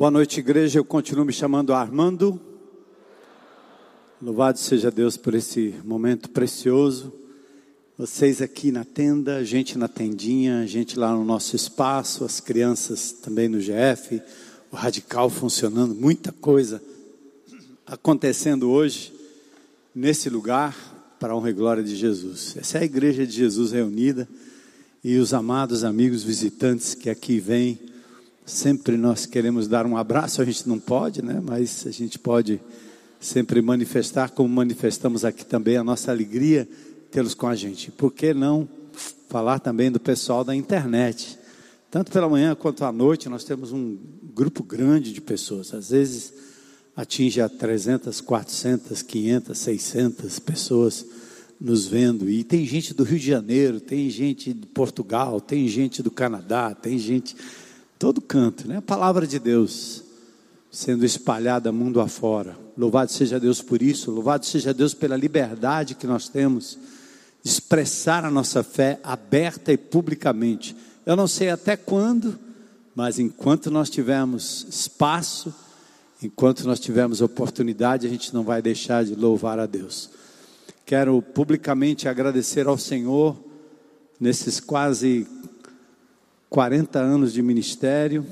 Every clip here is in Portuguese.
Boa noite, igreja. Eu continuo me chamando Armando. Louvado seja Deus por esse momento precioso. Vocês aqui na tenda, gente na tendinha, gente lá no nosso espaço, as crianças também no GF, o radical funcionando, muita coisa acontecendo hoje nesse lugar para a honra e glória de Jesus. Essa é a igreja de Jesus reunida e os amados amigos visitantes que aqui vêm Sempre nós queremos dar um abraço, a gente não pode, né? Mas a gente pode sempre manifestar, como manifestamos aqui também, a nossa alegria tê-los com a gente. Por que não falar também do pessoal da internet? Tanto pela manhã quanto à noite, nós temos um grupo grande de pessoas. Às vezes atinge a 300, 400, 500, 600 pessoas nos vendo. E tem gente do Rio de Janeiro, tem gente de Portugal, tem gente do Canadá, tem gente todo canto, né? A palavra de Deus sendo espalhada mundo afora. Louvado seja Deus por isso, louvado seja Deus pela liberdade que nós temos de expressar a nossa fé aberta e publicamente. Eu não sei até quando, mas enquanto nós tivermos espaço, enquanto nós tivermos oportunidade, a gente não vai deixar de louvar a Deus. Quero publicamente agradecer ao Senhor nesses quase 40 anos de ministério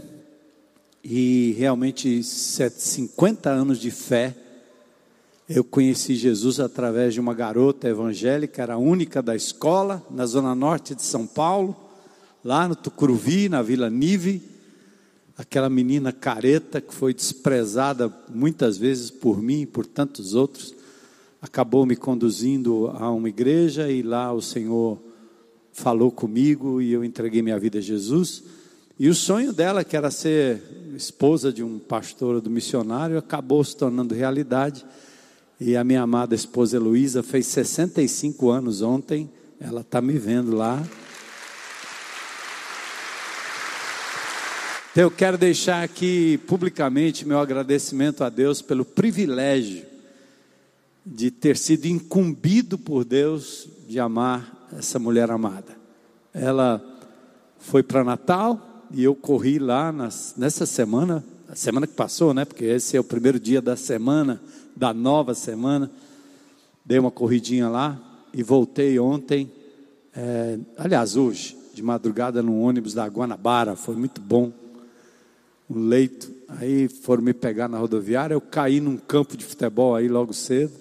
e realmente 50 anos de fé. Eu conheci Jesus através de uma garota evangélica, era a única da escola, na zona norte de São Paulo, lá no Tucuruvi, na Vila Nive. Aquela menina careta que foi desprezada muitas vezes por mim e por tantos outros, acabou me conduzindo a uma igreja e lá o Senhor falou comigo e eu entreguei minha vida a Jesus. E o sonho dela, que era ser esposa de um pastor do missionário, acabou se tornando realidade. E a minha amada esposa Heloísa fez 65 anos ontem, ela está me vendo lá. Então eu quero deixar aqui publicamente meu agradecimento a Deus pelo privilégio de ter sido incumbido por Deus de amar essa mulher amada. Ela foi para Natal e eu corri lá nas, nessa semana, a semana que passou, né? Porque esse é o primeiro dia da semana, da nova semana. Dei uma corridinha lá e voltei ontem, é, aliás, hoje, de madrugada no ônibus da Guanabara, foi muito bom. Um leito, aí foram me pegar na rodoviária, eu caí num campo de futebol aí logo cedo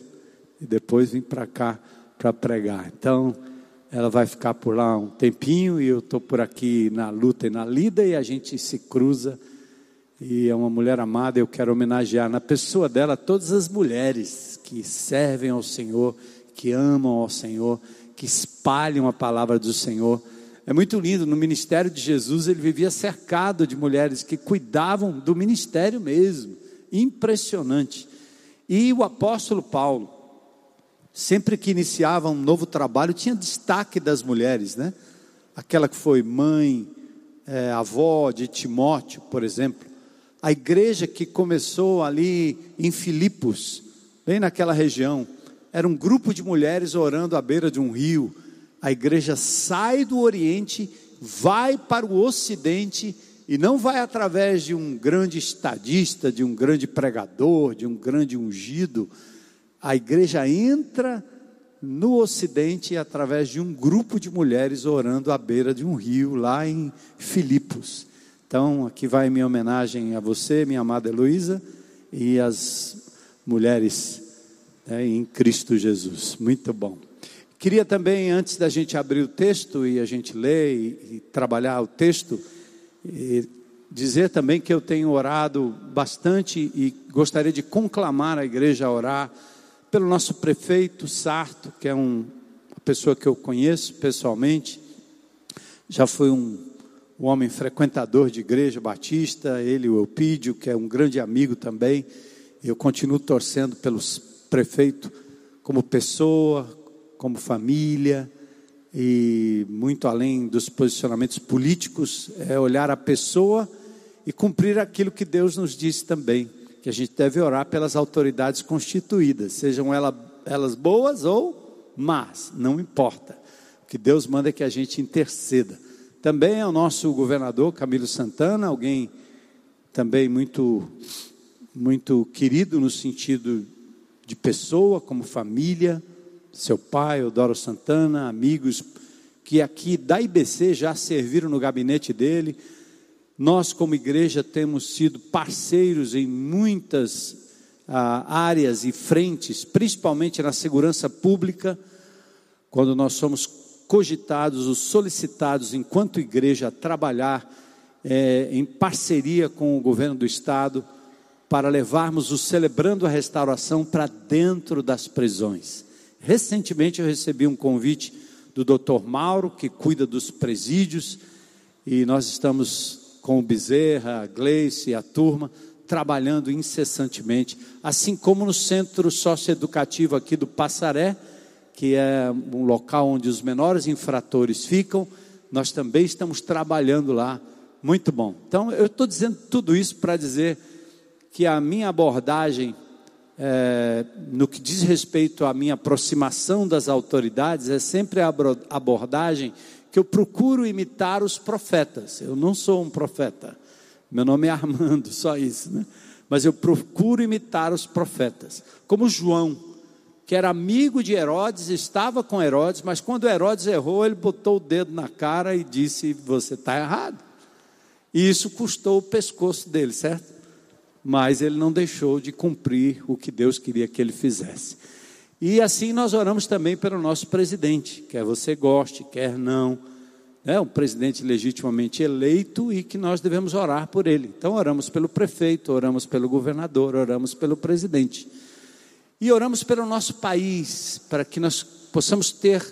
e depois vim para cá para pregar. Então, ela vai ficar por lá um tempinho e eu estou por aqui na luta e na lida e a gente se cruza. E é uma mulher amada, eu quero homenagear na pessoa dela todas as mulheres que servem ao Senhor, que amam ao Senhor, que espalham a palavra do Senhor. É muito lindo, no ministério de Jesus ele vivia cercado de mulheres que cuidavam do ministério mesmo. Impressionante. E o apóstolo Paulo, sempre que iniciava um novo trabalho, tinha destaque das mulheres, né? Aquela que foi mãe, é, avó de Timóteo, por exemplo. A igreja que começou ali em Filipos, bem naquela região, era um grupo de mulheres orando à beira de um rio. A igreja sai do Oriente, vai para o Ocidente e não vai através de um grande estadista, de um grande pregador, de um grande ungido a igreja entra no Ocidente através de um grupo de mulheres orando à beira de um rio, lá em Filipos. Então, aqui vai minha homenagem a você, minha amada Heloísa, e as mulheres né, em Cristo Jesus. Muito bom. Queria também, antes da gente abrir o texto e a gente ler e, e trabalhar o texto, dizer também que eu tenho orado bastante e gostaria de conclamar a igreja a orar pelo nosso prefeito Sarto, que é um, uma pessoa que eu conheço pessoalmente, já foi um, um homem frequentador de igreja batista, ele, o Eupídio, que é um grande amigo também. Eu continuo torcendo pelos prefeito como pessoa, como família, e muito além dos posicionamentos políticos, é olhar a pessoa e cumprir aquilo que Deus nos disse também que a gente deve orar pelas autoridades constituídas, sejam elas, elas boas ou más, não importa. O que Deus manda é que a gente interceda. Também é o nosso governador Camilo Santana, alguém também muito, muito querido no sentido de pessoa, como família, seu pai, Odoro Santana, amigos que aqui da IBC já serviram no gabinete dele. Nós, como igreja, temos sido parceiros em muitas ah, áreas e frentes, principalmente na segurança pública, quando nós somos cogitados ou solicitados, enquanto igreja, a trabalhar é, em parceria com o governo do Estado para levarmos o Celebrando a Restauração para dentro das prisões. Recentemente eu recebi um convite do Dr. Mauro, que cuida dos presídios, e nós estamos com o Bezerra, a Gleice a turma, trabalhando incessantemente, assim como no centro socioeducativo aqui do Passaré, que é um local onde os menores infratores ficam, nós também estamos trabalhando lá. Muito bom. Então, eu estou dizendo tudo isso para dizer que a minha abordagem, é, no que diz respeito à minha aproximação das autoridades, é sempre a abordagem que eu procuro imitar os profetas. Eu não sou um profeta. Meu nome é Armando, só isso, né? Mas eu procuro imitar os profetas. Como João, que era amigo de Herodes, estava com Herodes, mas quando Herodes errou, ele botou o dedo na cara e disse: Você está errado. E isso custou o pescoço dele, certo? mas ele não deixou de cumprir o que Deus queria que ele fizesse. E assim nós oramos também pelo nosso presidente, quer você goste, quer não, é um presidente legitimamente eleito e que nós devemos orar por ele. Então oramos pelo prefeito, oramos pelo governador, oramos pelo presidente. E oramos pelo nosso país, para que nós possamos ter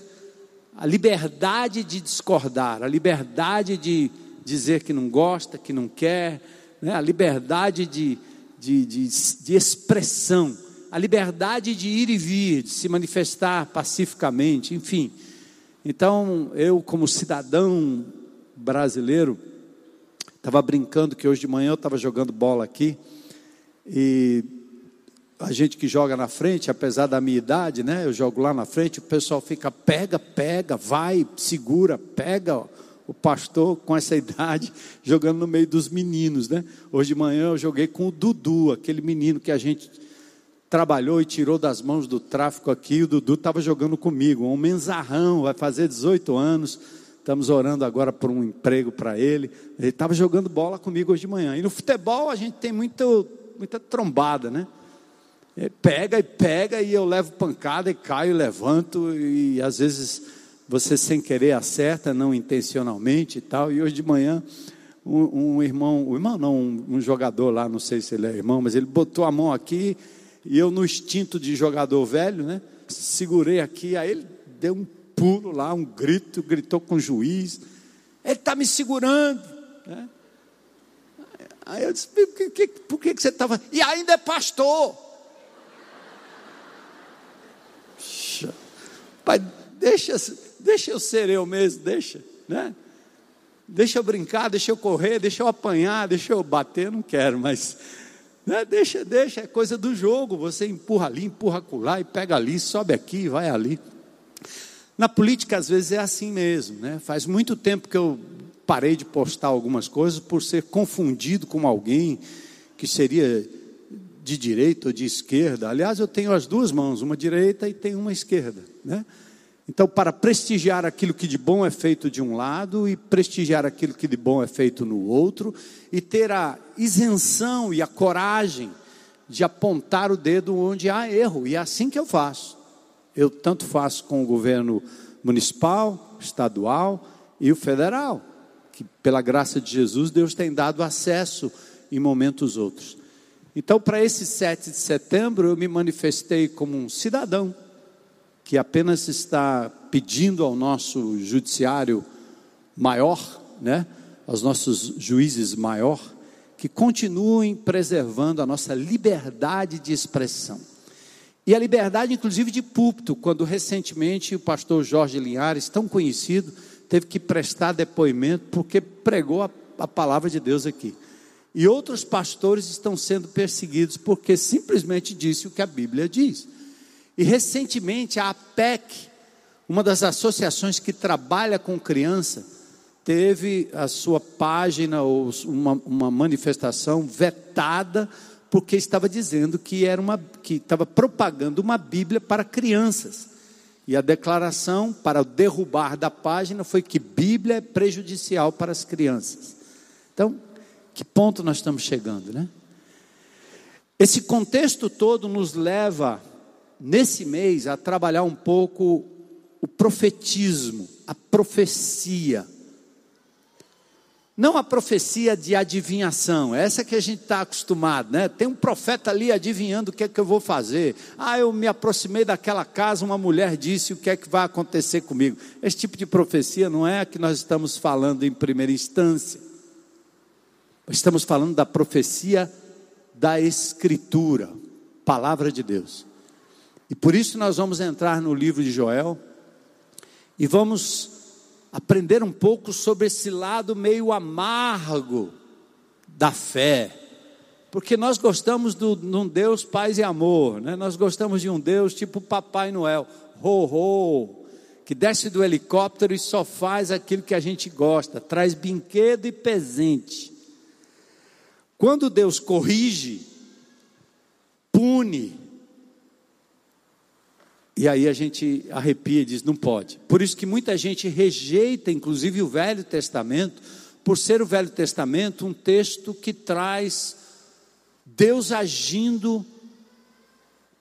a liberdade de discordar, a liberdade de dizer que não gosta, que não quer, né? a liberdade de, de, de, de expressão, a liberdade de ir e vir, de se manifestar pacificamente, enfim. Então, eu, como cidadão brasileiro, estava brincando que hoje de manhã eu estava jogando bola aqui, e a gente que joga na frente, apesar da minha idade, né? Eu jogo lá na frente, o pessoal fica, pega, pega, vai, segura, pega o pastor com essa idade jogando no meio dos meninos, né? Hoje de manhã eu joguei com o Dudu, aquele menino que a gente trabalhou e tirou das mãos do tráfico aqui. O Dudu estava jogando comigo, um menzarrão, vai fazer 18 anos. Estamos orando agora por um emprego para ele. Ele estava jogando bola comigo hoje de manhã. E no futebol a gente tem muito, muita trombada, né? Ele pega e pega e eu levo pancada e caio e levanto e às vezes você sem querer acerta, não intencionalmente e tal. E hoje de manhã, um, um irmão, um irmão não, um, um, jogador lá, não sei se ele é irmão, mas ele botou a mão aqui e eu no instinto de jogador velho, né? Segurei aqui, aí ele deu um pulo lá, um grito, gritou com o juiz. Ele está me segurando. Né? Aí eu disse, por que, por que, você estava. E ainda é pastor. Pai, deixa Deixa eu ser eu mesmo, deixa, né? Deixa eu brincar, deixa eu correr, deixa eu apanhar, deixa eu bater, não quero, mas né? deixa, deixa, é coisa do jogo. Você empurra ali, empurra lá e pega ali, sobe aqui, vai ali. Na política, às vezes, é assim mesmo, né? Faz muito tempo que eu parei de postar algumas coisas por ser confundido com alguém que seria de direita ou de esquerda. Aliás, eu tenho as duas mãos, uma direita e tenho uma esquerda, né? Então, para prestigiar aquilo que de bom é feito de um lado e prestigiar aquilo que de bom é feito no outro, e ter a isenção e a coragem de apontar o dedo onde há erro, e é assim que eu faço. Eu tanto faço com o governo municipal, estadual e o federal, que pela graça de Jesus Deus tem dado acesso em momentos outros. Então, para esse 7 de setembro, eu me manifestei como um cidadão que apenas está pedindo ao nosso judiciário maior, né, aos nossos juízes maior, que continuem preservando a nossa liberdade de expressão. E a liberdade, inclusive, de púlpito, quando recentemente o pastor Jorge Linhares, tão conhecido, teve que prestar depoimento porque pregou a, a palavra de Deus aqui. E outros pastores estão sendo perseguidos porque simplesmente disse o que a Bíblia diz. E recentemente a APEC, uma das associações que trabalha com criança, teve a sua página ou uma, uma manifestação vetada porque estava dizendo que era uma que estava propagando uma Bíblia para crianças. E a declaração para derrubar da página foi que Bíblia é prejudicial para as crianças. Então, que ponto nós estamos chegando, né? Esse contexto todo nos leva nesse mês a trabalhar um pouco o profetismo, a profecia. Não a profecia de adivinhação, essa que a gente está acostumado, né? Tem um profeta ali adivinhando o que é que eu vou fazer. Ah, eu me aproximei daquela casa, uma mulher disse o que é que vai acontecer comigo. Esse tipo de profecia não é a que nós estamos falando em primeira instância. Estamos falando da profecia da Escritura, palavra de Deus. E por isso nós vamos entrar no livro de Joel e vamos aprender um pouco sobre esse lado meio amargo da fé. Porque nós gostamos de um Deus paz e amor, né? nós gostamos de um Deus tipo Papai Noel, ho, ho, que desce do helicóptero e só faz aquilo que a gente gosta, traz brinquedo e presente. Quando Deus corrige, pune, e aí a gente arrepia e diz: não pode. Por isso que muita gente rejeita, inclusive, o Velho Testamento, por ser o Velho Testamento um texto que traz Deus agindo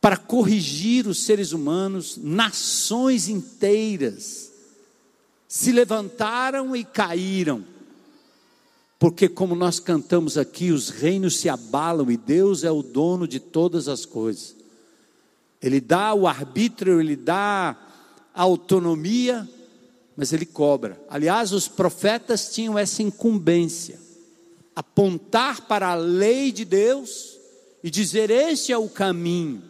para corrigir os seres humanos, nações inteiras se levantaram e caíram. Porque, como nós cantamos aqui, os reinos se abalam e Deus é o dono de todas as coisas. Ele dá o arbítrio, ele dá a autonomia, mas ele cobra. Aliás, os profetas tinham essa incumbência: apontar para a lei de Deus e dizer: este é o caminho.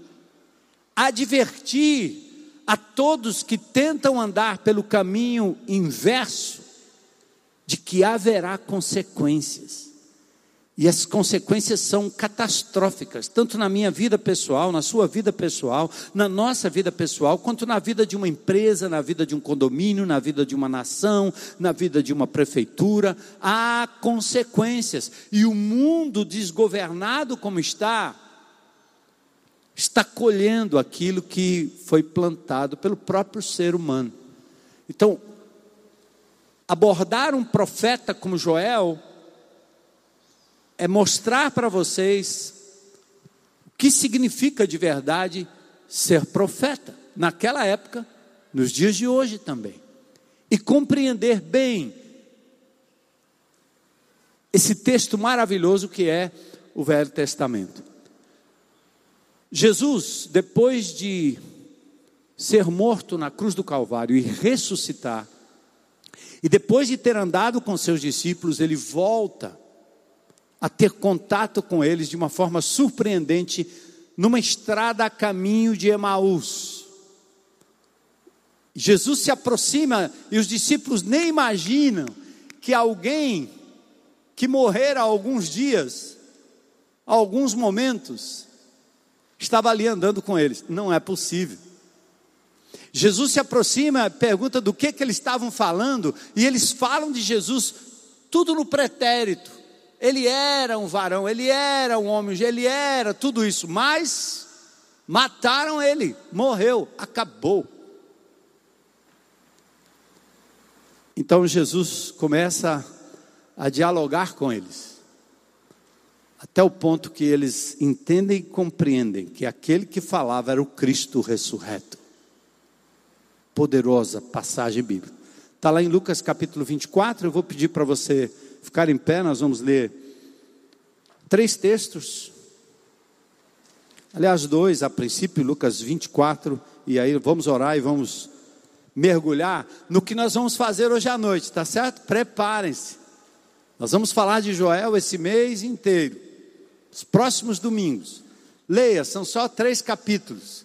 Advertir a todos que tentam andar pelo caminho inverso de que haverá consequências. E as consequências são catastróficas, tanto na minha vida pessoal, na sua vida pessoal, na nossa vida pessoal, quanto na vida de uma empresa, na vida de um condomínio, na vida de uma nação, na vida de uma prefeitura. Há consequências. E o mundo desgovernado como está, está colhendo aquilo que foi plantado pelo próprio ser humano. Então, abordar um profeta como Joel é mostrar para vocês o que significa de verdade ser profeta, naquela época, nos dias de hoje também, e compreender bem esse texto maravilhoso que é o Velho Testamento. Jesus, depois de ser morto na cruz do Calvário e ressuscitar, e depois de ter andado com seus discípulos, ele volta a ter contato com eles de uma forma surpreendente numa estrada a caminho de Emaús. Jesus se aproxima e os discípulos nem imaginam que alguém que morrera há alguns dias, há alguns momentos, estava ali andando com eles. Não é possível. Jesus se aproxima, pergunta do que, que eles estavam falando, e eles falam de Jesus, tudo no pretérito. Ele era um varão, ele era um homem, ele era tudo isso, mas mataram ele, morreu, acabou. Então Jesus começa a dialogar com eles, até o ponto que eles entendem e compreendem que aquele que falava era o Cristo ressurreto. Poderosa passagem bíblica. Está lá em Lucas capítulo 24, eu vou pedir para você ficar em pé, nós vamos ler três textos. Aliás, dois a princípio, Lucas 24, e aí vamos orar e vamos mergulhar no que nós vamos fazer hoje à noite, tá certo? Preparem-se. Nós vamos falar de Joel esse mês inteiro, os próximos domingos. Leia, são só três capítulos.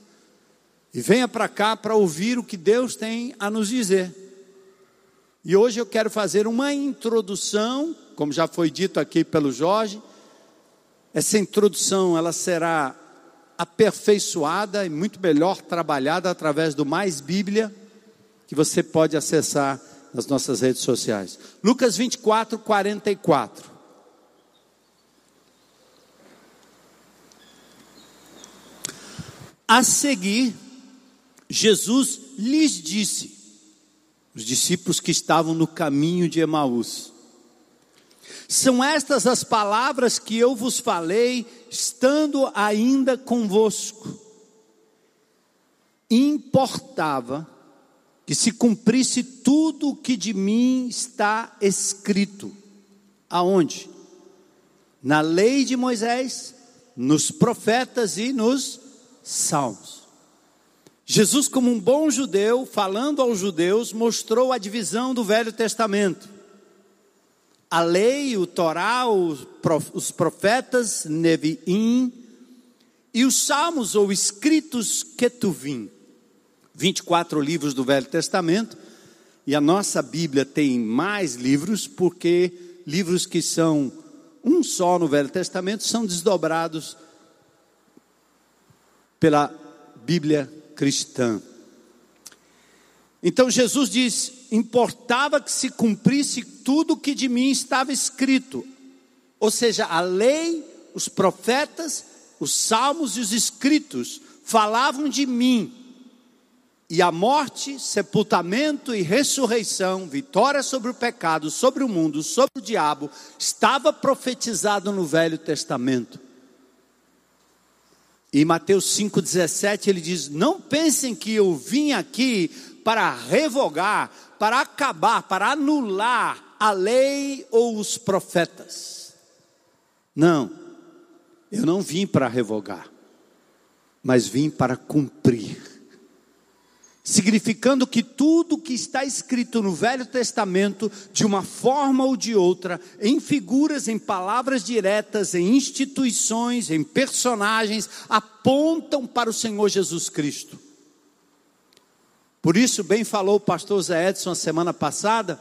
E venha para cá para ouvir o que Deus tem a nos dizer. E hoje eu quero fazer uma introdução, como já foi dito aqui pelo Jorge. Essa introdução ela será aperfeiçoada e muito melhor trabalhada através do Mais Bíblia, que você pode acessar nas nossas redes sociais. Lucas 24, 44. A seguir, Jesus lhes disse, os discípulos que estavam no caminho de Emaús: São estas as palavras que eu vos falei, estando ainda convosco. Importava que se cumprisse tudo o que de mim está escrito. Aonde? Na lei de Moisés, nos profetas e nos salmos. Jesus, como um bom judeu, falando aos judeus, mostrou a divisão do Velho Testamento. A lei, o Torá, os profetas, Neviim, e os salmos ou escritos Ketuvim. 24 livros do Velho Testamento, e a nossa Bíblia tem mais livros, porque livros que são um só no Velho Testamento são desdobrados pela Bíblia cristã. Então Jesus diz: importava que se cumprisse tudo que de mim estava escrito, ou seja, a lei, os profetas, os salmos e os escritos falavam de mim. E a morte, sepultamento e ressurreição, vitória sobre o pecado, sobre o mundo, sobre o diabo, estava profetizado no Velho Testamento. E Mateus 5,17 ele diz: Não pensem que eu vim aqui para revogar, para acabar, para anular a lei ou os profetas. Não, eu não vim para revogar, mas vim para cumprir significando que tudo que está escrito no Velho Testamento, de uma forma ou de outra, em figuras, em palavras diretas, em instituições, em personagens, apontam para o Senhor Jesus Cristo. Por isso, bem falou o pastor Zé Edson a semana passada,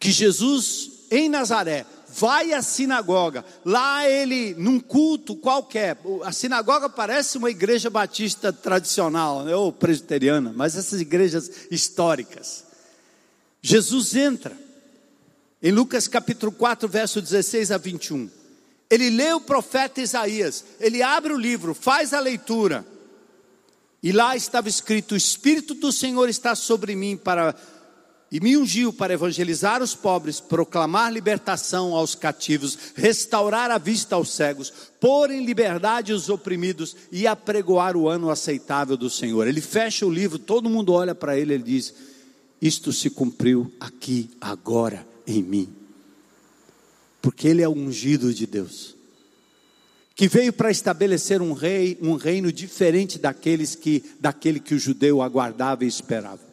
que Jesus em Nazaré vai à sinagoga. Lá ele, num culto qualquer, a sinagoga parece uma igreja batista tradicional, né, ou presbiteriana, mas essas igrejas históricas. Jesus entra, em Lucas capítulo 4, verso 16 a 21. Ele lê o profeta Isaías, ele abre o livro, faz a leitura, e lá estava escrito: O Espírito do Senhor está sobre mim para e me ungiu para evangelizar os pobres, proclamar libertação aos cativos, restaurar a vista aos cegos, pôr em liberdade os oprimidos e apregoar o ano aceitável do Senhor. Ele fecha o livro, todo mundo olha para ele e diz: Isto se cumpriu aqui, agora, em mim. Porque ele é o ungido de Deus, que veio para estabelecer um rei, um reino diferente daqueles que daquele que o judeu aguardava e esperava.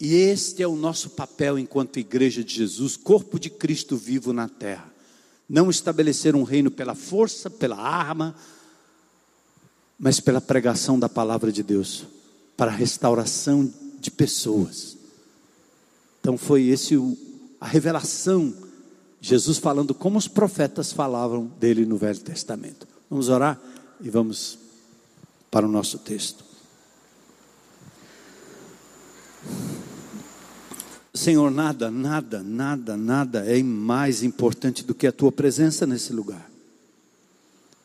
E este é o nosso papel enquanto igreja de Jesus, corpo de Cristo vivo na terra. Não estabelecer um reino pela força, pela arma, mas pela pregação da palavra de Deus, para a restauração de pessoas. Então foi esse a revelação, Jesus falando como os profetas falavam dele no Velho Testamento. Vamos orar e vamos para o nosso texto. Senhor, nada, nada, nada, nada é mais importante do que a tua presença nesse lugar.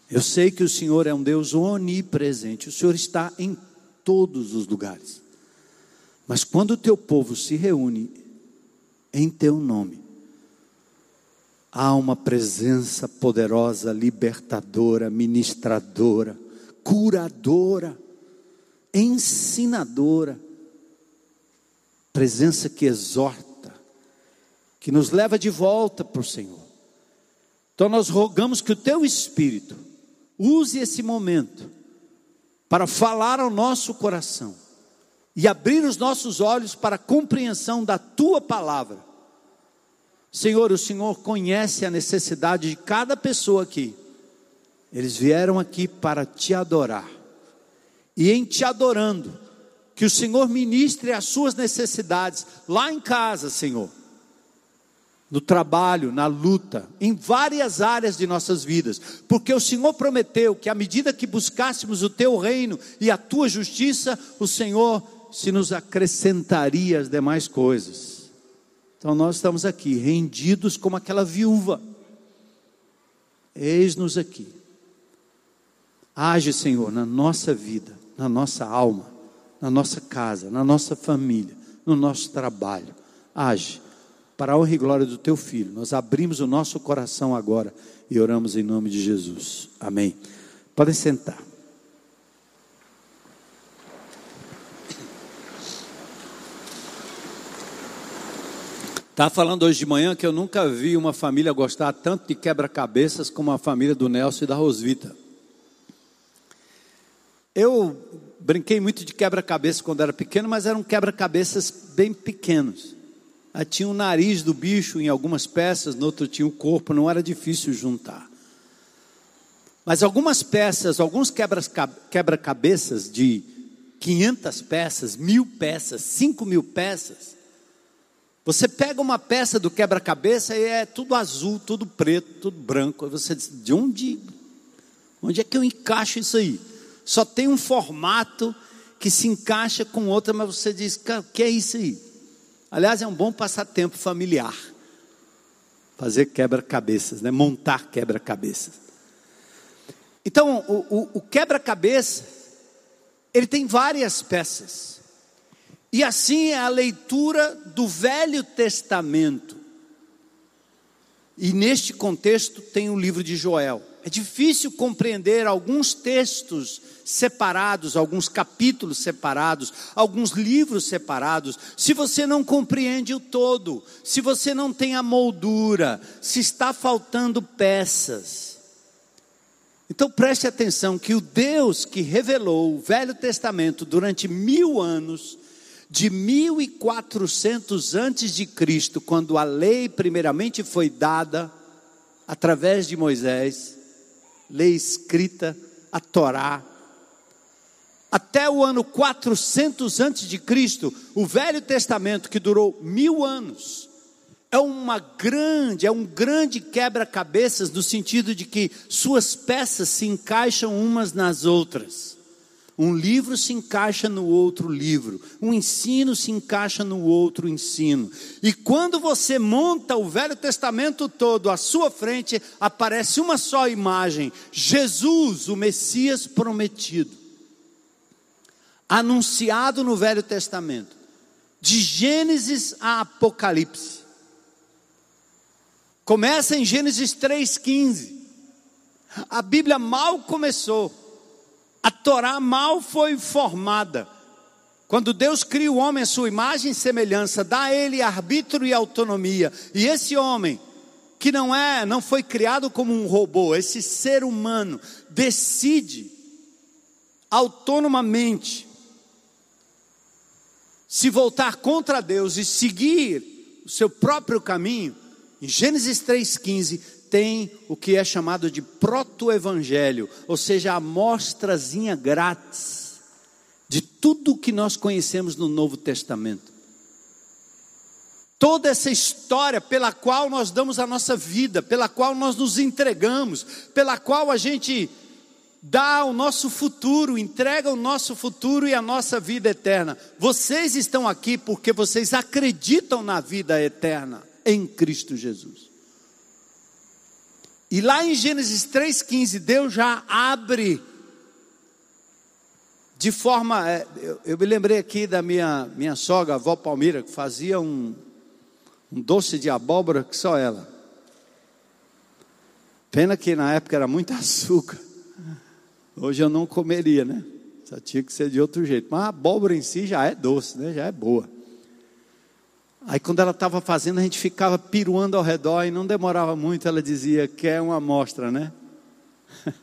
Eu sei que o Senhor é um Deus onipresente, o Senhor está em todos os lugares. Mas quando o teu povo se reúne em teu nome, há uma presença poderosa, libertadora, ministradora, curadora, ensinadora presença que exorta, que nos leva de volta para o Senhor. Então nós rogamos que o teu Espírito use esse momento para falar ao nosso coração e abrir os nossos olhos para a compreensão da tua palavra. Senhor, o Senhor conhece a necessidade de cada pessoa aqui. Eles vieram aqui para te adorar. E em te adorando, que o Senhor ministre as suas necessidades lá em casa, Senhor. No trabalho, na luta, em várias áreas de nossas vidas, porque o Senhor prometeu que à medida que buscássemos o teu reino e a tua justiça, o Senhor se nos acrescentaria as demais coisas. Então nós estamos aqui, rendidos como aquela viúva. Eis-nos aqui. Age, Senhor, na nossa vida, na nossa alma, na nossa casa, na nossa família, no nosso trabalho. Age para a honra e glória do teu filho. Nós abrimos o nosso coração agora e oramos em nome de Jesus. Amém. Podem sentar. Estava falando hoje de manhã que eu nunca vi uma família gostar tanto de quebra-cabeças como a família do Nelson e da Rosvita. Eu brinquei muito de quebra-cabeça quando era pequeno, mas eram quebra-cabeças bem pequenos. Aí tinha o nariz do bicho em algumas peças, no outro tinha o corpo, não era difícil juntar. Mas algumas peças, alguns quebra-cabeças de 500 peças, mil peças, 5 mil peças, você pega uma peça do quebra-cabeça e é tudo azul, tudo preto, tudo branco. Aí você diz: de onde, onde é que eu encaixo isso aí? Só tem um formato que se encaixa com outra, mas você diz: o que é isso aí? Aliás, é um bom passatempo familiar. Fazer quebra-cabeças, né? montar quebra-cabeças. Então, o, o, o quebra-cabeça, ele tem várias peças. E assim é a leitura do Velho Testamento. E neste contexto tem o livro de Joel. É difícil compreender alguns textos separados, alguns capítulos separados, alguns livros separados, se você não compreende o todo, se você não tem a moldura, se está faltando peças. Então preste atenção que o Deus que revelou o Velho Testamento durante mil anos, de 1400 antes de Cristo, quando a lei primeiramente foi dada através de Moisés, lei escrita, a Torá, até o ano 400 antes de Cristo, o Velho Testamento que durou mil anos, é uma grande, é um grande quebra-cabeças no sentido de que suas peças se encaixam umas nas outras. Um livro se encaixa no outro livro, um ensino se encaixa no outro ensino. E quando você monta o Velho Testamento todo à sua frente, aparece uma só imagem: Jesus, o Messias prometido, anunciado no Velho Testamento, de Gênesis a Apocalipse. Começa em Gênesis 3,15. A Bíblia mal começou. A Torá mal foi formada. Quando Deus cria o homem à sua imagem e semelhança, dá a ele arbítrio e autonomia. E esse homem, que não é, não foi criado como um robô, esse ser humano decide autonomamente se voltar contra Deus e seguir o seu próprio caminho. Em Gênesis 3:15 tem o que é chamado de proto-evangelho, ou seja, a amostrazinha grátis de tudo o que nós conhecemos no Novo Testamento. Toda essa história pela qual nós damos a nossa vida, pela qual nós nos entregamos, pela qual a gente dá o nosso futuro, entrega o nosso futuro e a nossa vida eterna. Vocês estão aqui porque vocês acreditam na vida eterna em Cristo Jesus. E lá em Gênesis 3,15, Deus já abre de forma. É, eu, eu, me lembrei aqui da minha, minha sogra, a avó Palmira, que fazia um, um doce de abóbora que só ela. Pena que na época era muito açúcar. Hoje eu não comeria, né? Só tinha que ser de outro jeito. Mas a abóbora em si já é doce, né? Já é boa. Aí quando ela estava fazendo, a gente ficava piruando ao redor e não demorava muito, ela dizia, quer uma amostra, né?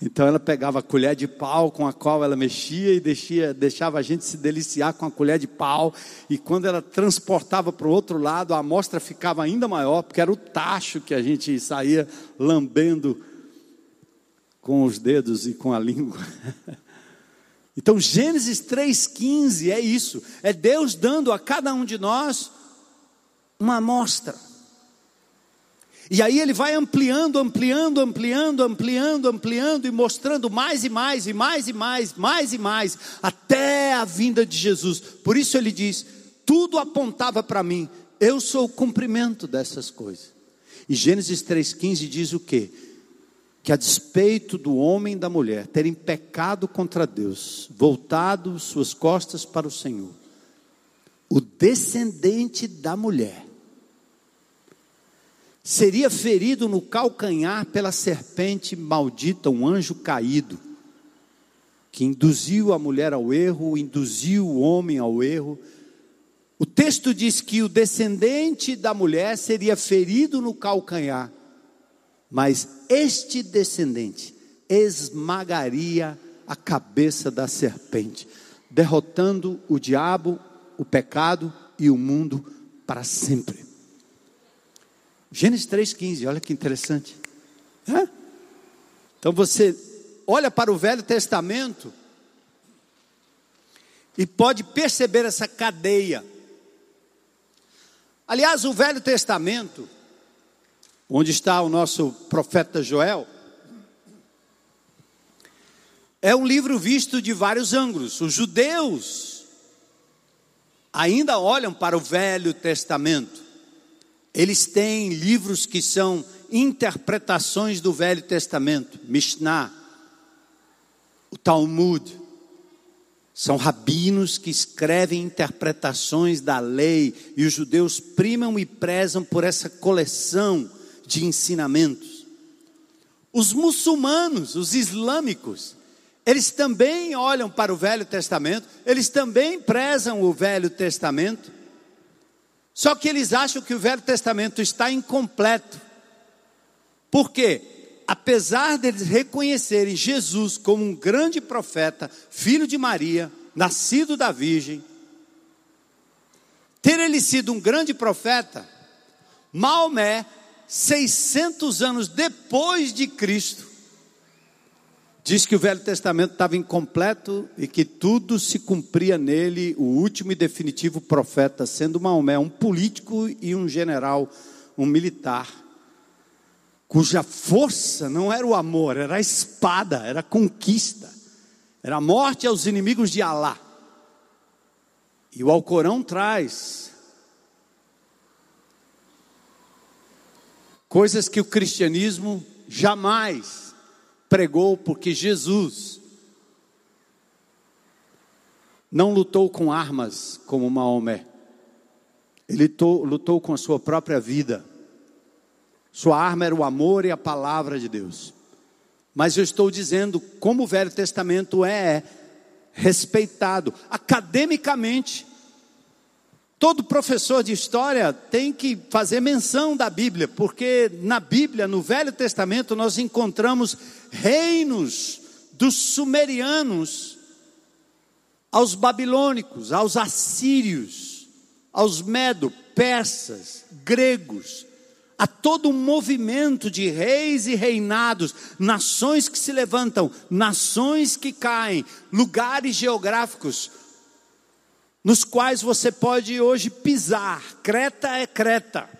Então ela pegava a colher de pau com a qual ela mexia e deixia, deixava a gente se deliciar com a colher de pau. E quando ela transportava para o outro lado, a amostra ficava ainda maior, porque era o tacho que a gente saía lambendo com os dedos e com a língua. Então, Gênesis 3,15 é isso: é Deus dando a cada um de nós uma amostra. E aí ele vai ampliando, ampliando, ampliando, ampliando, ampliando e mostrando mais e mais e mais e mais, mais e mais, até a vinda de Jesus. Por isso ele diz: tudo apontava para mim, eu sou o cumprimento dessas coisas. E Gênesis 3,15 diz o quê? Que a despeito do homem e da mulher terem pecado contra Deus, voltado suas costas para o Senhor, o descendente da mulher seria ferido no calcanhar pela serpente maldita, um anjo caído, que induziu a mulher ao erro, induziu o homem ao erro. O texto diz que o descendente da mulher seria ferido no calcanhar, mas este descendente esmagaria a cabeça da serpente, derrotando o diabo, o pecado e o mundo para sempre. Gênesis 3,15, olha que interessante. É? Então você olha para o Velho Testamento e pode perceber essa cadeia. Aliás, o Velho Testamento, onde está o nosso profeta Joel, é um livro visto de vários ângulos. Os judeus ainda olham para o Velho Testamento. Eles têm livros que são interpretações do Velho Testamento, Mishnah, o Talmud. São rabinos que escrevem interpretações da lei e os judeus primam e prezam por essa coleção de ensinamentos. Os muçulmanos, os islâmicos, eles também olham para o Velho Testamento, eles também prezam o Velho Testamento, só que eles acham que o Velho Testamento está incompleto. Por quê? Apesar deles reconhecerem Jesus como um grande profeta, filho de Maria, nascido da Virgem, ter ele sido um grande profeta, Maomé, 600 anos depois de Cristo, Diz que o Velho Testamento estava incompleto e que tudo se cumpria nele, o último e definitivo profeta, sendo Maomé um político e um general, um militar, cuja força não era o amor, era a espada, era a conquista, era a morte aos inimigos de Alá. E o Alcorão traz coisas que o cristianismo jamais pregou porque Jesus não lutou com armas como Maomé. Ele lutou, com a sua própria vida. Sua arma era o amor e a palavra de Deus. Mas eu estou dizendo como o Velho Testamento é respeitado academicamente Todo professor de história tem que fazer menção da Bíblia, porque na Bíblia, no Velho Testamento, nós encontramos reinos dos sumerianos aos babilônicos, aos assírios, aos medo, persas, gregos, a todo um movimento de reis e reinados, nações que se levantam, nações que caem, lugares geográficos nos quais você pode hoje pisar. Creta é Creta.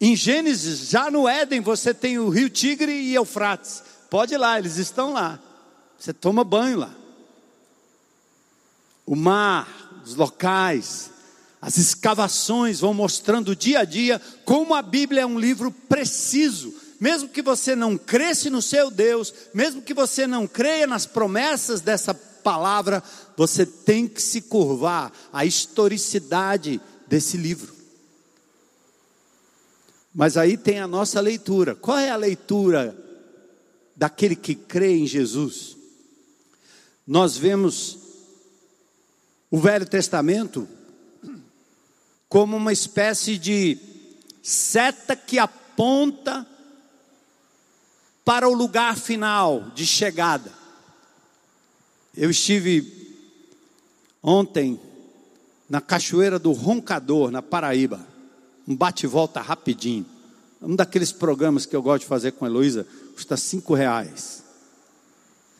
Em Gênesis, já no Éden, você tem o rio Tigre e Eufrates. Pode ir lá, eles estão lá. Você toma banho lá. O mar, os locais, as escavações vão mostrando dia a dia como a Bíblia é um livro preciso. Mesmo que você não cresce no seu Deus, mesmo que você não creia nas promessas dessa palavra, você tem que se curvar à historicidade desse livro. Mas aí tem a nossa leitura. Qual é a leitura daquele que crê em Jesus? Nós vemos o Velho Testamento como uma espécie de seta que aponta para o lugar final de chegada. Eu estive ontem na Cachoeira do Roncador, na Paraíba. Um bate-volta rapidinho. Um daqueles programas que eu gosto de fazer com a Heloísa, custa cinco reais.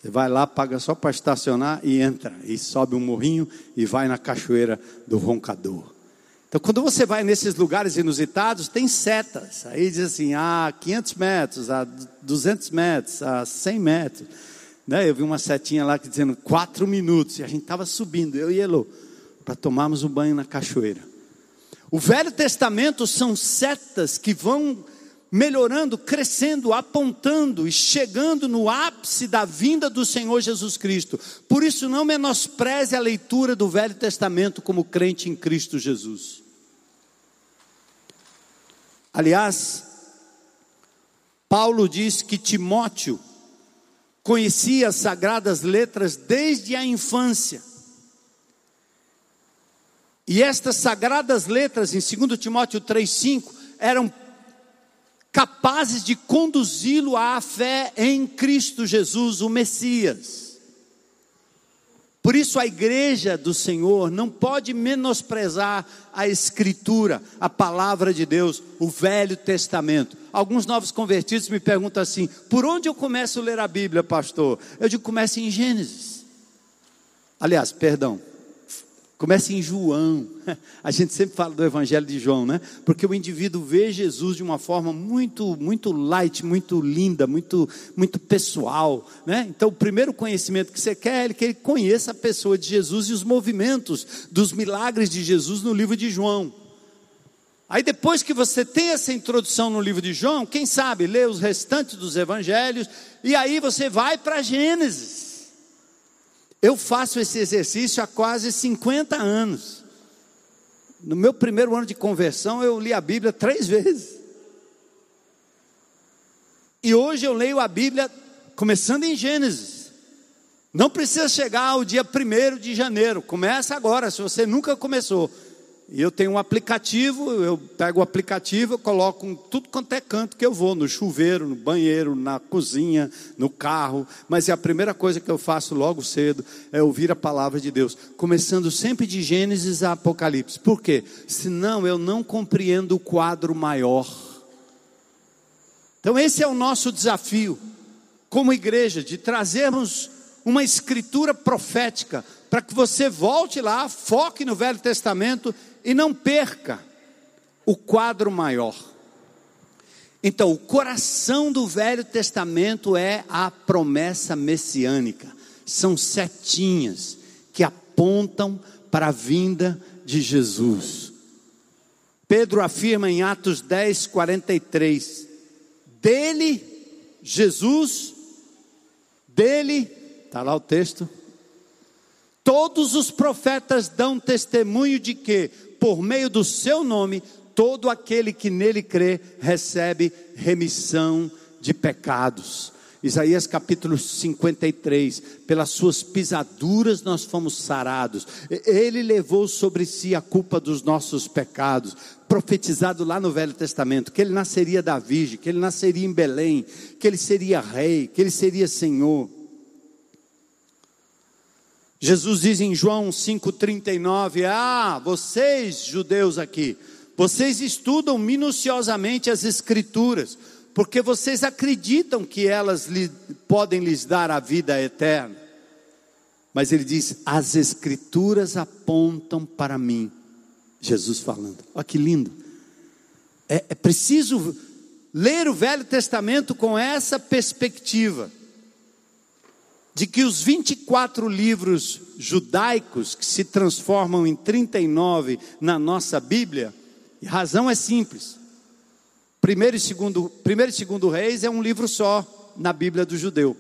Você vai lá, paga só para estacionar e entra. E sobe um morrinho e vai na Cachoeira do Roncador. Então, quando você vai nesses lugares inusitados, tem setas. Aí diz assim, a ah, 500 metros, a 200 metros, a 100 metros. Né? Eu vi uma setinha lá que dizendo 4 minutos. E a gente estava subindo, eu e Elô, para tomarmos um banho na cachoeira. O Velho Testamento são setas que vão melhorando, crescendo, apontando e chegando no ápice da vinda do Senhor Jesus Cristo. Por isso, não menospreze a leitura do Velho Testamento como crente em Cristo Jesus. Aliás, Paulo diz que Timóteo conhecia as sagradas letras desde a infância. E estas sagradas letras, em 2 Timóteo 3,5, eram capazes de conduzi-lo à fé em Cristo Jesus, o Messias. Por isso a igreja do Senhor não pode menosprezar a Escritura, a palavra de Deus, o Velho Testamento. Alguns novos convertidos me perguntam assim: por onde eu começo a ler a Bíblia, pastor? Eu digo, comece em Gênesis. Aliás, perdão, Comece em João. A gente sempre fala do Evangelho de João, né? Porque o indivíduo vê Jesus de uma forma muito, muito light, muito linda, muito, muito pessoal, né? Então, o primeiro conhecimento que você quer é que ele conheça a pessoa de Jesus e os movimentos dos milagres de Jesus no livro de João. Aí depois que você tem essa introdução no livro de João, quem sabe lê os restantes dos evangelhos e aí você vai para Gênesis. Eu faço esse exercício há quase 50 anos. No meu primeiro ano de conversão, eu li a Bíblia três vezes. E hoje eu leio a Bíblia começando em Gênesis. Não precisa chegar ao dia 1 de janeiro, começa agora, se você nunca começou. E eu tenho um aplicativo, eu pego o aplicativo, eu coloco em tudo quanto é canto que eu vou, no chuveiro, no banheiro, na cozinha, no carro. Mas é a primeira coisa que eu faço logo cedo é ouvir a palavra de Deus, começando sempre de Gênesis a Apocalipse. Por quê? Senão eu não compreendo o quadro maior. Então esse é o nosso desafio como igreja de trazermos uma escritura profética para que você volte lá, foque no Velho Testamento e não perca o quadro maior. Então, o coração do Velho Testamento é a promessa messiânica. São setinhas que apontam para a vinda de Jesus. Pedro afirma em Atos 10, 43: dele, Jesus, dele, está lá o texto, todos os profetas dão testemunho de que por meio do seu nome, todo aquele que nele crê recebe remissão de pecados. Isaías capítulo 53, pelas suas pisaduras nós fomos sarados, ele levou sobre si a culpa dos nossos pecados, profetizado lá no Velho Testamento, que ele nasceria da Virgem, que ele nasceria em Belém, que ele seria rei, que ele seria Senhor. Jesus diz em João 5,39: Ah, vocês judeus aqui, vocês estudam minuciosamente as Escrituras, porque vocês acreditam que elas lhe, podem lhes dar a vida eterna. Mas ele diz: As Escrituras apontam para mim. Jesus falando, olha que lindo. É, é preciso ler o Velho Testamento com essa perspectiva de que os 24 livros judaicos que se transformam em 39 na nossa Bíblia, a razão é simples. Primeiro e segundo, primeiro e segundo Reis é um livro só na Bíblia do judeu.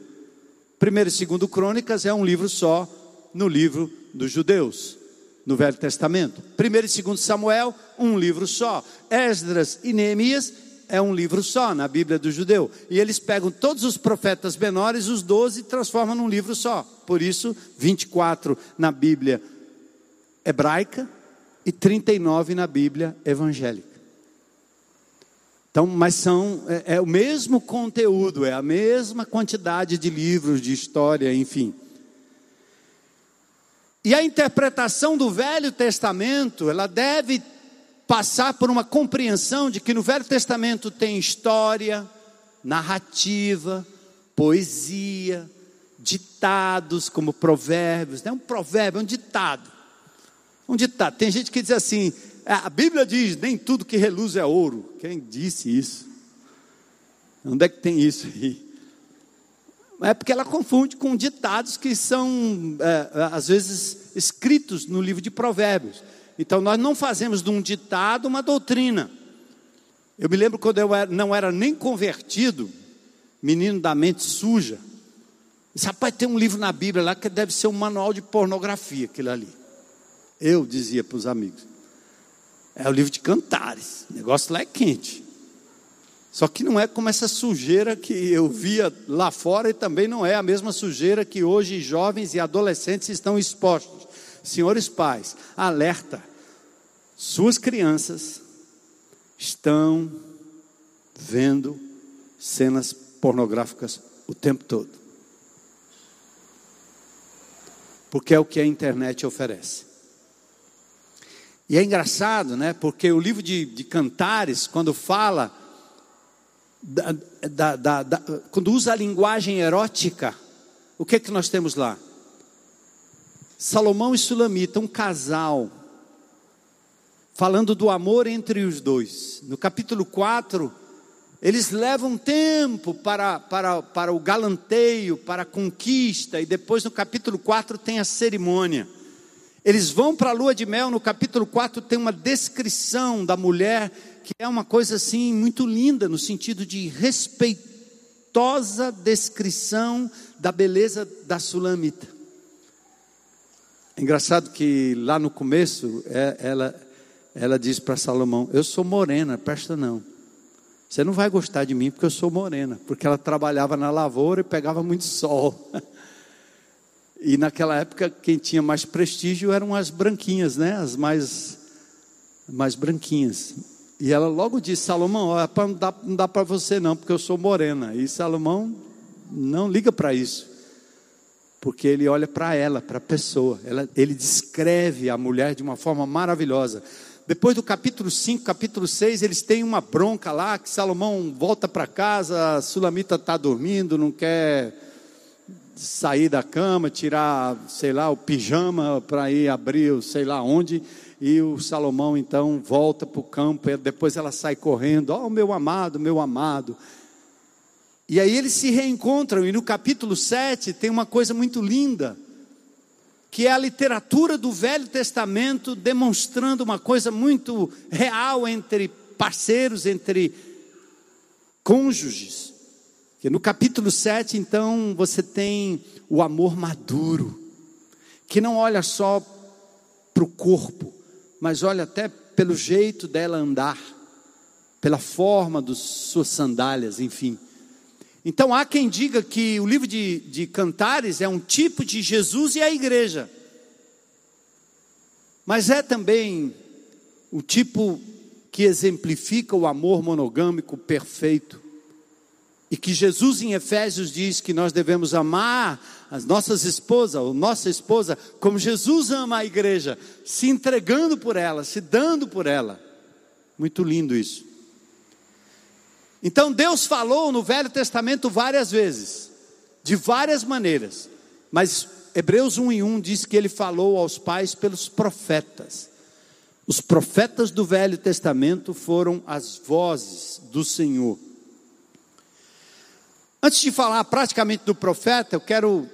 Primeiro e segundo Crônicas é um livro só no livro dos judeus, no Velho Testamento. Primeiro e segundo Samuel, um livro só. Esdras e Neemias é um livro só na Bíblia do judeu. E eles pegam todos os profetas menores, os 12, e transformam num livro só. Por isso, 24 na Bíblia hebraica e 39 na Bíblia evangélica. Então, mas são é, é o mesmo conteúdo, é a mesma quantidade de livros de história, enfim. E a interpretação do Velho Testamento, ela deve passar por uma compreensão de que no Velho Testamento tem história, narrativa, poesia, ditados como provérbios, né? um provérbio, um ditado. Um ditado. Tem gente que diz assim: É, a Bíblia diz: nem tudo que reluz é ouro. Quem disse isso? Onde é que tem isso aí? É porque ela confunde com ditados que são, é, é, às vezes, escritos no livro de Provérbios. Então, nós não fazemos de um ditado uma doutrina. Eu me lembro quando eu não era nem convertido, menino da mente suja. Disse, rapaz, tem um livro na Bíblia lá que deve ser um manual de pornografia, aquilo ali. Eu dizia para os amigos. É o livro de cantares. O negócio lá é quente. Só que não é como essa sujeira que eu via lá fora e também não é a mesma sujeira que hoje jovens e adolescentes estão expostos. Senhores pais, alerta. Suas crianças estão vendo cenas pornográficas o tempo todo. Porque é o que a internet oferece. E é engraçado, né? Porque o livro de, de Cantares, quando fala, da, da, da, da, quando usa a linguagem erótica, o que é que nós temos lá? Salomão e Sulamita, um casal, falando do amor entre os dois. No capítulo 4, eles levam tempo para, para, para o galanteio, para a conquista, e depois no capítulo 4 tem a cerimônia. Eles vão para a lua de mel, no capítulo 4 tem uma descrição da mulher que é uma coisa assim muito linda, no sentido de respeitosa descrição da beleza da sulamita. É engraçado que lá no começo é, ela, ela diz para Salomão: Eu sou morena, presta não. Você não vai gostar de mim porque eu sou morena, porque ela trabalhava na lavoura e pegava muito sol. E naquela época, quem tinha mais prestígio eram as branquinhas, né? As mais, mais branquinhas. E ela logo disse: Salomão, não dá, não dá para você não, porque eu sou morena. E Salomão não liga para isso, porque ele olha para ela, para a pessoa. Ela, ele descreve a mulher de uma forma maravilhosa. Depois do capítulo 5, capítulo 6, eles têm uma bronca lá, que Salomão volta para casa, a Sulamita está dormindo, não quer sair da cama, tirar, sei lá, o pijama para ir abrir, sei lá onde, e o Salomão então volta para o campo, depois ela sai correndo, ó oh, meu amado, meu amado. E aí eles se reencontram, e no capítulo 7 tem uma coisa muito linda, que é a literatura do Velho Testamento demonstrando uma coisa muito real entre parceiros, entre cônjuges. Que no capítulo 7, então, você tem o amor maduro, que não olha só para o corpo, mas olha até pelo jeito dela andar, pela forma das suas sandálias, enfim. Então há quem diga que o livro de, de Cantares é um tipo de Jesus e a igreja, mas é também o tipo que exemplifica o amor monogâmico perfeito e que Jesus em Efésios diz que nós devemos amar as nossas esposas, ou nossa esposa, como Jesus ama a igreja, se entregando por ela, se dando por ela. Muito lindo isso. Então Deus falou no Velho Testamento várias vezes, de várias maneiras, mas Hebreus 1 em 1 diz que ele falou aos pais pelos profetas. Os profetas do Velho Testamento foram as vozes do Senhor. Antes de falar praticamente do profeta, eu quero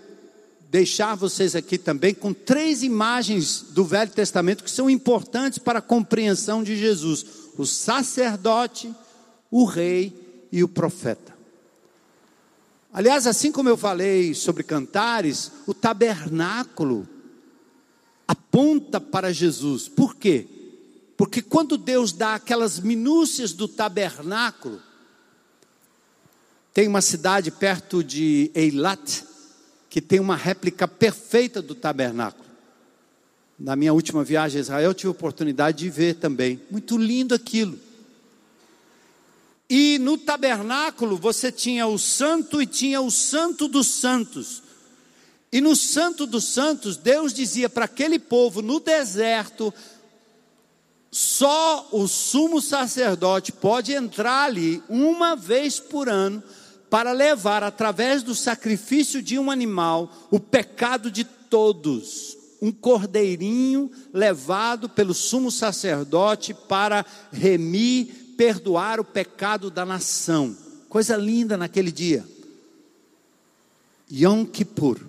deixar vocês aqui também com três imagens do Velho Testamento que são importantes para a compreensão de Jesus: o sacerdote, o rei e o profeta. Aliás, assim como eu falei sobre cantares, o tabernáculo aponta para Jesus. Por quê? Porque quando Deus dá aquelas minúcias do tabernáculo, tem uma cidade perto de Eilat que tem uma réplica perfeita do tabernáculo. Na minha última viagem a Israel, tive a oportunidade de ver também. Muito lindo aquilo. E no tabernáculo você tinha o santo e tinha o santo dos santos. E no santo dos santos, Deus dizia para aquele povo no deserto: só o sumo sacerdote pode entrar ali uma vez por ano para levar através do sacrifício de um animal o pecado de todos, um cordeirinho levado pelo sumo sacerdote para remir, perdoar o pecado da nação. Coisa linda naquele dia. Yom Kippur.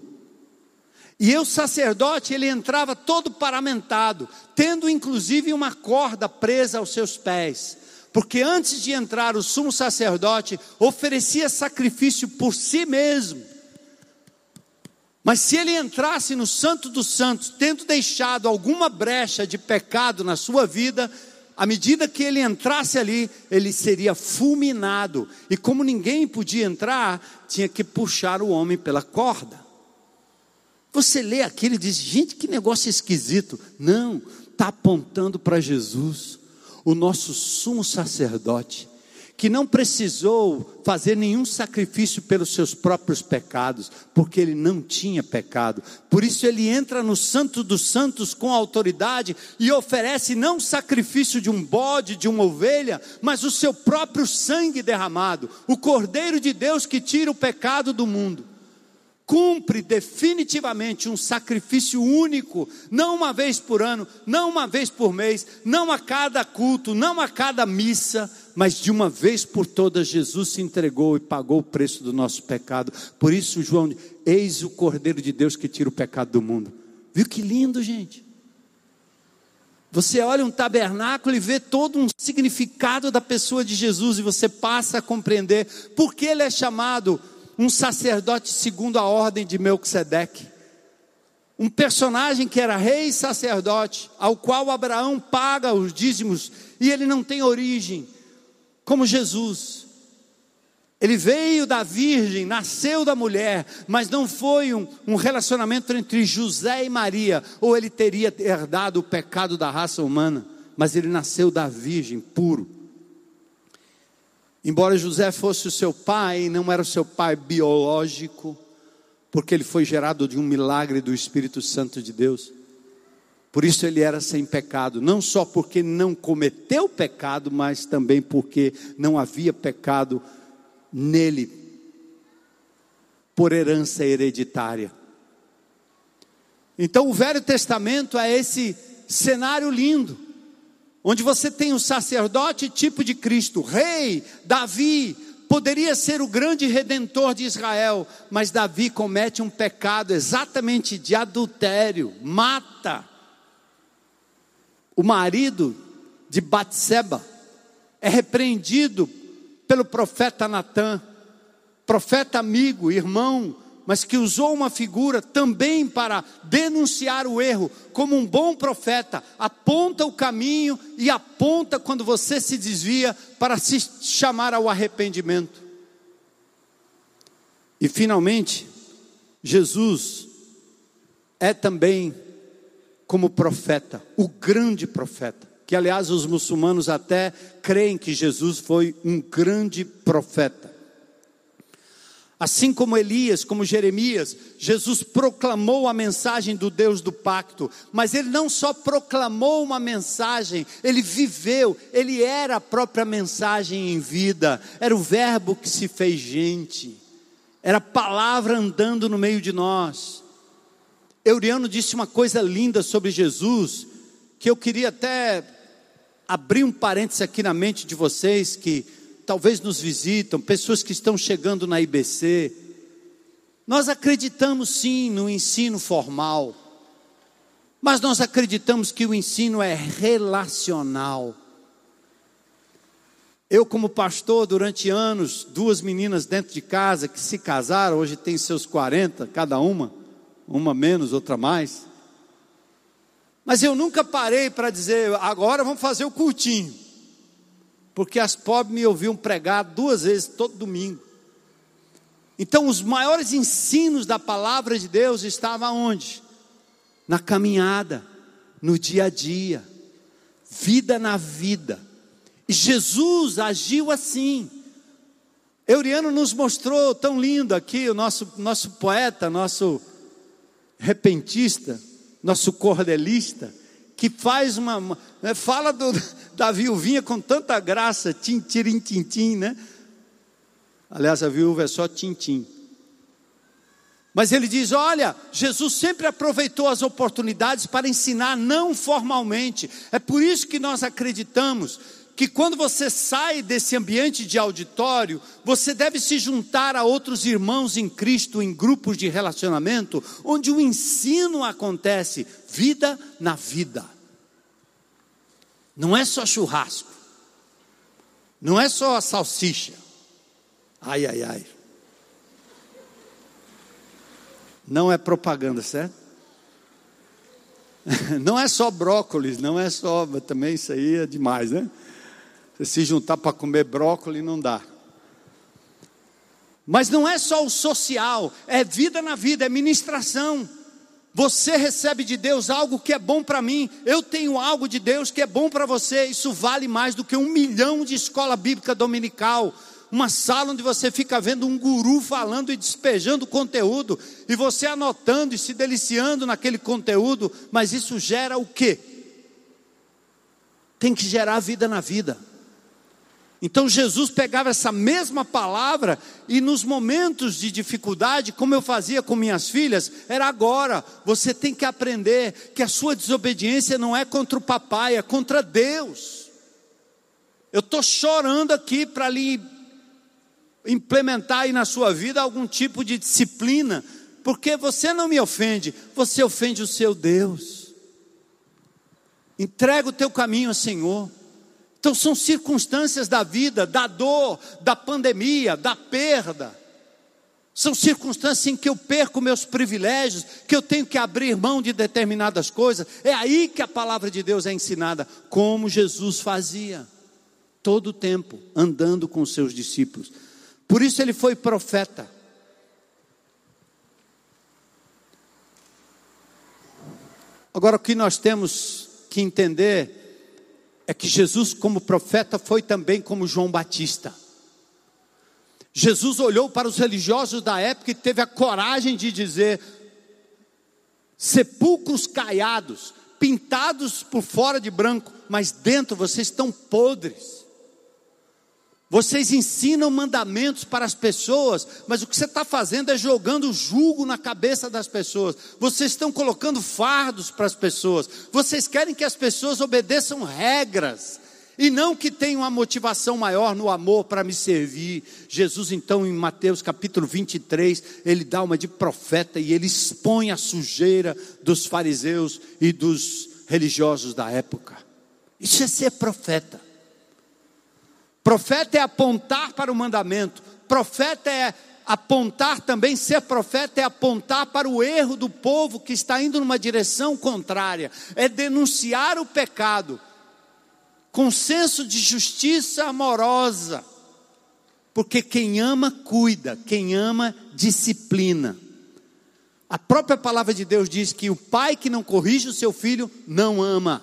E o sacerdote, ele entrava todo paramentado, tendo inclusive uma corda presa aos seus pés. Porque antes de entrar, o sumo sacerdote oferecia sacrifício por si mesmo mas se ele entrasse no Santo dos Santos, tendo deixado alguma brecha de pecado na sua vida, à medida que ele entrasse ali, ele seria fulminado. E como ninguém podia entrar, tinha que puxar o homem pela corda. Você lê aquilo e diz: gente, que negócio esquisito. Não, está apontando para Jesus, o nosso sumo sacerdote que não precisou fazer nenhum sacrifício pelos seus próprios pecados, porque ele não tinha pecado. Por isso ele entra no Santo dos Santos com autoridade e oferece não sacrifício de um bode, de uma ovelha, mas o seu próprio sangue derramado, o Cordeiro de Deus que tira o pecado do mundo cumpre definitivamente um sacrifício único, não uma vez por ano, não uma vez por mês, não a cada culto, não a cada missa, mas de uma vez por todas Jesus se entregou e pagou o preço do nosso pecado. Por isso, João, eis o Cordeiro de Deus que tira o pecado do mundo. Viu que lindo, gente? Você olha um tabernáculo e vê todo um significado da pessoa de Jesus e você passa a compreender por que ele é chamado um sacerdote segundo a ordem de Melquisedeque. Um personagem que era rei e sacerdote, ao qual Abraão paga os dízimos, e ele não tem origem, como Jesus. Ele veio da virgem, nasceu da mulher, mas não foi um, um, relacionamento entre José e Maria, ou ele teria herdado o pecado da raça humana, mas ele nasceu da virgem, puro. Embora José fosse o seu pai, não era o seu pai biológico, porque ele foi gerado de um milagre do Espírito Santo de Deus. Por isso ele era sem pecado, não só porque não cometeu pecado, mas também porque não havia pecado nele, por herança hereditária. Então o Velho Testamento é esse cenário lindo onde você tem o sacerdote tipo de Cristo, rei, Davi, poderia ser o grande redentor de Israel, mas Davi comete um pecado exatamente de adultério, mata o marido de Batseba, é repreendido pelo profeta Natã, profeta amigo, irmão, mas que usou uma figura também para denunciar o erro, como um bom profeta, aponta o caminho e aponta quando você se desvia para se chamar ao arrependimento. E finalmente, Jesus é também como profeta, o grande profeta, que aliás os muçulmanos até creem que Jesus foi um grande profeta. Assim como Elias, como Jeremias, Jesus proclamou a mensagem do Deus do pacto, mas ele não só proclamou uma mensagem, ele viveu, ele era a própria mensagem em vida, era o Verbo que se fez gente, era a palavra andando no meio de nós. Euriano disse uma coisa linda sobre Jesus, que eu queria até abrir um parênteses aqui na mente de vocês, que talvez nos visitam, pessoas que estão chegando na IBC. Nós acreditamos sim no ensino formal, mas nós acreditamos que o ensino é relacional. Eu, como pastor, durante anos, duas meninas dentro de casa que se casaram, hoje tem seus 40, cada uma, uma menos, outra mais. Mas eu nunca parei para dizer, agora vamos fazer o cultinho porque as pobres me ouviam pregar duas vezes todo domingo. Então, os maiores ensinos da palavra de Deus estavam onde? Na caminhada, no dia a dia, vida na vida. E Jesus agiu assim. Euriano nos mostrou tão lindo aqui, o nosso, nosso poeta, nosso repentista, nosso cordelista, que faz uma, né, fala do, da viuvinha com tanta graça, tintirim, tintim, né? Aliás, a viúva é só tintim. Mas ele diz: olha, Jesus sempre aproveitou as oportunidades para ensinar não formalmente. É por isso que nós acreditamos que quando você sai desse ambiente de auditório, você deve se juntar a outros irmãos em Cristo em grupos de relacionamento, onde o ensino acontece, vida na vida. Não é só churrasco, não é só a salsicha. Ai, ai, ai. Não é propaganda, certo? Não é só brócolis, não é só, também isso aí é demais, né? Você se juntar para comer brócolis não dá. Mas não é só o social, é vida na vida, é ministração. Você recebe de Deus algo que é bom para mim, eu tenho algo de Deus que é bom para você. Isso vale mais do que um milhão de escola bíblica dominical uma sala onde você fica vendo um guru falando e despejando conteúdo, e você anotando e se deliciando naquele conteúdo, mas isso gera o quê? Tem que gerar vida na vida. Então Jesus pegava essa mesma palavra e nos momentos de dificuldade, como eu fazia com minhas filhas, era agora. Você tem que aprender que a sua desobediência não é contra o papai, é contra Deus. Eu estou chorando aqui para lhe implementar aí na sua vida algum tipo de disciplina, porque você não me ofende, você ofende o seu Deus. Entrega o teu caminho ao Senhor. Então são circunstâncias da vida, da dor, da pandemia, da perda. São circunstâncias em que eu perco meus privilégios, que eu tenho que abrir mão de determinadas coisas. É aí que a palavra de Deus é ensinada, como Jesus fazia, todo o tempo, andando com seus discípulos. Por isso ele foi profeta. Agora, o que nós temos que entender é que Jesus, como profeta, foi também como João Batista. Jesus olhou para os religiosos da época e teve a coragem de dizer: sepulcros caiados, pintados por fora de branco, mas dentro vocês estão podres. Vocês ensinam mandamentos para as pessoas, mas o que você está fazendo é jogando julgo na cabeça das pessoas. Vocês estão colocando fardos para as pessoas. Vocês querem que as pessoas obedeçam regras e não que tenham uma motivação maior no amor para me servir. Jesus, então, em Mateus capítulo 23, ele dá uma de profeta e ele expõe a sujeira dos fariseus e dos religiosos da época. Isso é ser profeta. Profeta é apontar para o mandamento, profeta é apontar também, ser profeta é apontar para o erro do povo que está indo numa direção contrária, é denunciar o pecado, com senso de justiça amorosa, porque quem ama, cuida, quem ama, disciplina. A própria palavra de Deus diz que o pai que não corrige o seu filho não ama.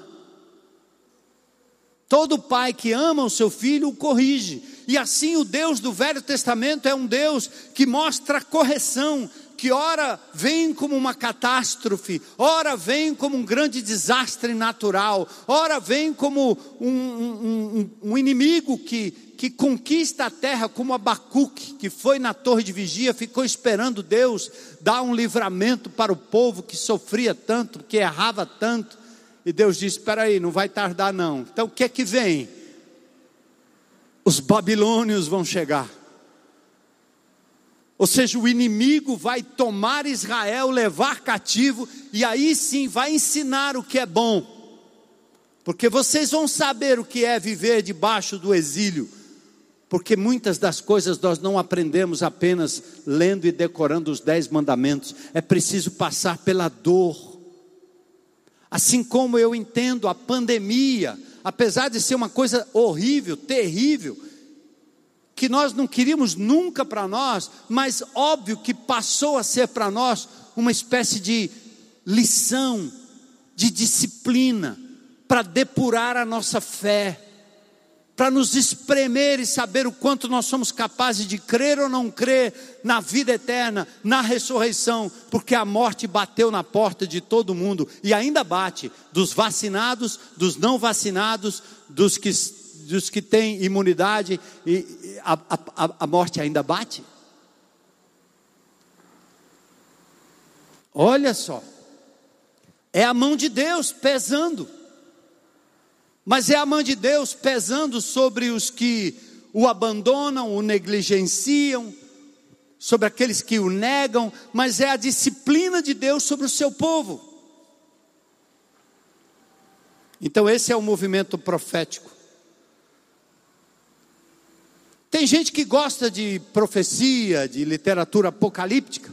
Todo pai que ama o seu filho o corrige. E assim o Deus do Velho Testamento é um Deus que mostra correção, que ora vem como uma catástrofe, ora vem como um grande desastre natural, ora vem como um, um, um, um inimigo que, que conquista a terra, como Abacuque, que foi na torre de vigia, ficou esperando Deus dar um livramento para o povo que sofria tanto, que errava tanto. E Deus disse: Espera aí, não vai tardar não. Então o que é que vem? Os babilônios vão chegar. Ou seja, o inimigo vai tomar Israel, levar cativo, e aí sim vai ensinar o que é bom. Porque vocês vão saber o que é viver debaixo do exílio. Porque muitas das coisas nós não aprendemos apenas lendo e decorando os dez mandamentos. É preciso passar pela dor Assim como eu entendo a pandemia, apesar de ser uma coisa horrível, terrível, que nós não queríamos nunca para nós, mas óbvio que passou a ser para nós uma espécie de lição, de disciplina, para depurar a nossa fé para nos espremer e saber o quanto nós somos capazes de crer ou não crer na vida eterna, na ressurreição, porque a morte bateu na porta de todo mundo e ainda bate dos vacinados, dos não vacinados, dos que, dos que têm imunidade, e a, a, a morte ainda bate. Olha só, é a mão de Deus pesando, mas é a mão de Deus pesando sobre os que o abandonam, o negligenciam, sobre aqueles que o negam, mas é a disciplina de Deus sobre o seu povo. Então, esse é o movimento profético. Tem gente que gosta de profecia, de literatura apocalíptica.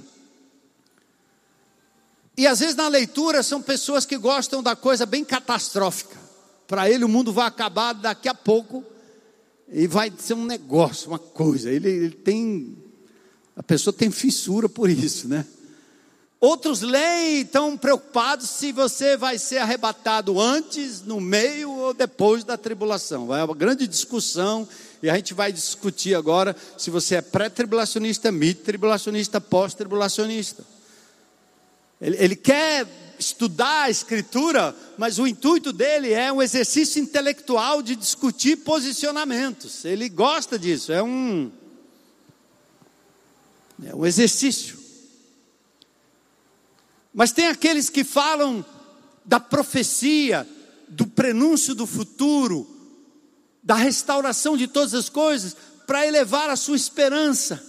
E às vezes na leitura são pessoas que gostam da coisa bem catastrófica. Para ele o mundo vai acabar daqui a pouco e vai ser um negócio, uma coisa. Ele, ele tem, a pessoa tem fissura por isso, né? Outros leem estão preocupados se você vai ser arrebatado antes, no meio ou depois da tribulação. Vai uma grande discussão e a gente vai discutir agora se você é pré-tribulacionista, mid-tribulacionista, pós-tribulacionista. Ele, ele quer estudar a Escritura, mas o intuito dele é um exercício intelectual de discutir posicionamentos. Ele gosta disso, é um, é um exercício. Mas tem aqueles que falam da profecia, do prenúncio do futuro, da restauração de todas as coisas, para elevar a sua esperança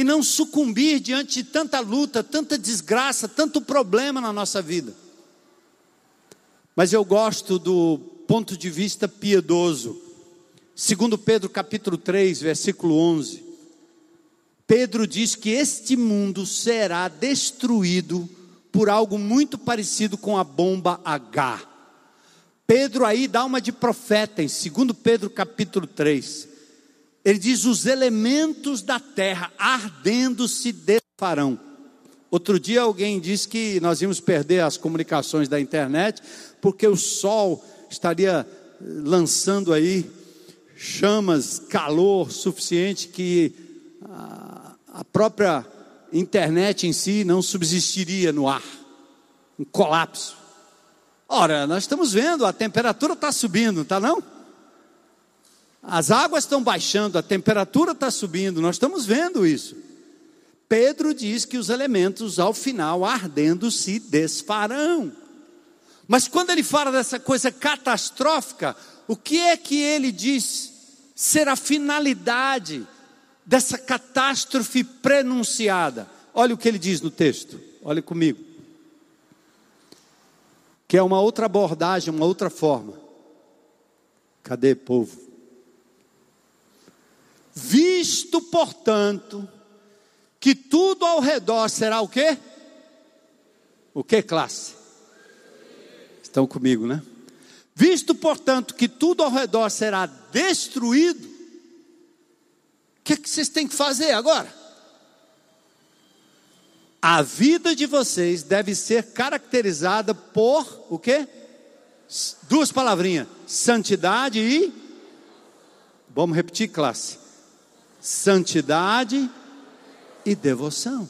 e não sucumbir diante de tanta luta, tanta desgraça, tanto problema na nossa vida. Mas eu gosto do ponto de vista piedoso. Segundo Pedro capítulo 3, versículo 11. Pedro diz que este mundo será destruído por algo muito parecido com a bomba H. Pedro aí dá uma de profeta em 2 Pedro capítulo 3. Ele diz: os elementos da terra ardendo se desfarão. Outro dia alguém disse que nós íamos perder as comunicações da internet, porque o sol estaria lançando aí chamas, calor suficiente que a própria internet em si não subsistiria no ar, um colapso. Ora, nós estamos vendo, a temperatura está subindo, está não? As águas estão baixando, a temperatura está subindo, nós estamos vendo isso. Pedro diz que os elementos, ao final, ardendo, se desfarão. Mas quando ele fala dessa coisa catastrófica, o que é que ele diz ser a finalidade dessa catástrofe prenunciada? Olha o que ele diz no texto, olhe comigo. Que é uma outra abordagem, uma outra forma. Cadê, povo? Visto, portanto, que tudo ao redor será o quê? O que classe? Estão comigo, né? Visto, portanto, que tudo ao redor será destruído, o que, é que vocês têm que fazer agora? A vida de vocês deve ser caracterizada por o quê? Duas palavrinhas: santidade e. Vamos repetir, classe santidade e devoção.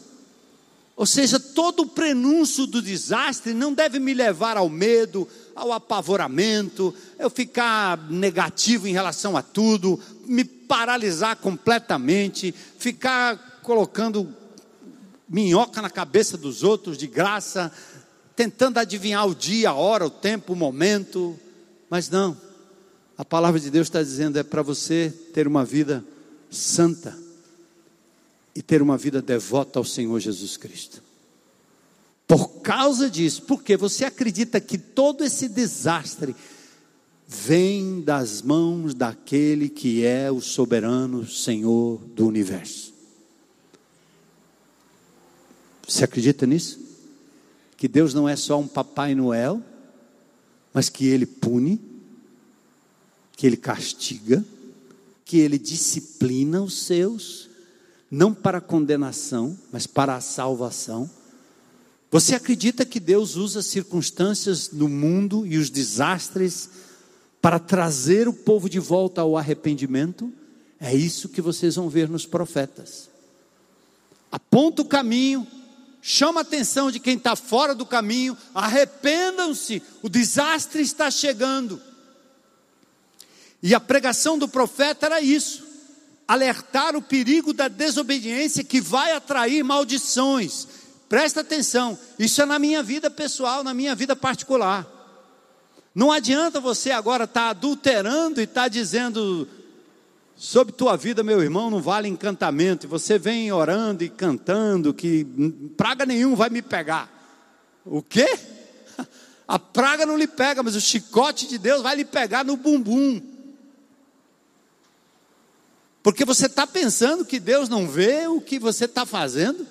Ou seja, todo o prenúncio do desastre não deve me levar ao medo, ao apavoramento, eu ficar negativo em relação a tudo, me paralisar completamente, ficar colocando minhoca na cabeça dos outros de graça, tentando adivinhar o dia, a hora, o tempo, o momento. Mas não, a palavra de Deus está dizendo é para você ter uma vida santa e ter uma vida devota ao Senhor Jesus Cristo. Por causa disso, porque você acredita que todo esse desastre vem das mãos daquele que é o soberano Senhor do universo. Você acredita nisso? Que Deus não é só um Papai Noel, mas que Ele pune, que Ele castiga, que ele disciplina os seus, não para condenação, mas para a salvação. Você acredita que Deus usa circunstâncias no mundo e os desastres para trazer o povo de volta ao arrependimento? É isso que vocês vão ver nos profetas. Aponta o caminho, chama a atenção de quem está fora do caminho, arrependam-se, o desastre está chegando. E a pregação do profeta era isso: alertar o perigo da desobediência que vai atrair maldições, Presta atenção, isso é na minha vida pessoal, na minha vida particular. Não adianta você agora estar tá adulterando e estar tá dizendo sobre tua vida, meu irmão, não vale encantamento. Você vem orando e cantando que praga nenhum vai me pegar. O quê? A praga não lhe pega, mas o chicote de Deus vai lhe pegar no bumbum. Porque você está pensando que Deus não vê o que você está fazendo.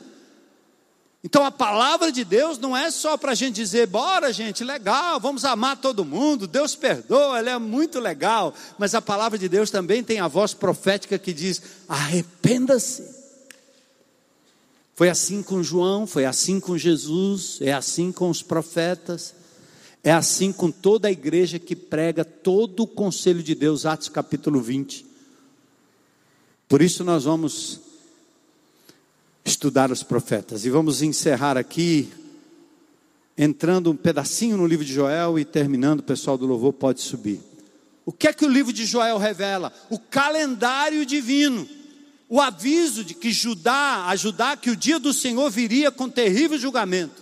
Então a palavra de Deus não é só para a gente dizer, bora gente, legal, vamos amar todo mundo, Deus perdoa, ela é muito legal. Mas a palavra de Deus também tem a voz profética que diz: arrependa-se. Foi assim com João, foi assim com Jesus, é assim com os profetas, é assim com toda a igreja que prega todo o conselho de Deus, Atos capítulo 20. Por isso nós vamos estudar os profetas e vamos encerrar aqui entrando um pedacinho no livro de Joel e terminando, o pessoal do louvor pode subir. O que é que o livro de Joel revela? O calendário divino. O aviso de que Judá, a Judá que o dia do Senhor viria com terrível julgamento.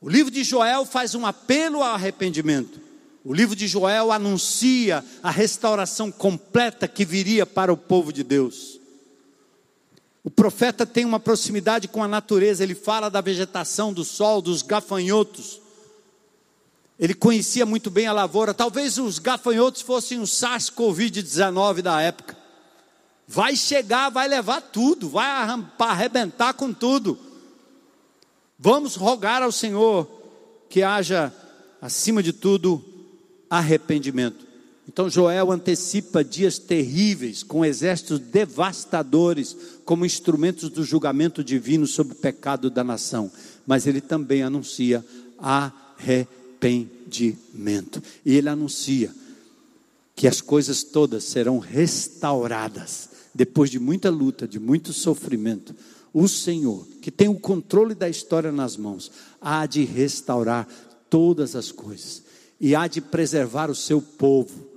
O livro de Joel faz um apelo ao arrependimento. O livro de Joel anuncia a restauração completa que viria para o povo de Deus. O profeta tem uma proximidade com a natureza, ele fala da vegetação, do sol, dos gafanhotos. Ele conhecia muito bem a lavoura. Talvez os gafanhotos fossem o SARS-CoV-19 da época. Vai chegar, vai levar tudo, vai arrebentar com tudo. Vamos rogar ao Senhor que haja, acima de tudo, arrependimento. Então Joel antecipa dias terríveis, com exércitos devastadores, como instrumentos do julgamento divino sobre o pecado da nação. Mas ele também anuncia arrependimento. E ele anuncia que as coisas todas serão restauradas, depois de muita luta, de muito sofrimento. O Senhor, que tem o controle da história nas mãos, há de restaurar todas as coisas e há de preservar o seu povo,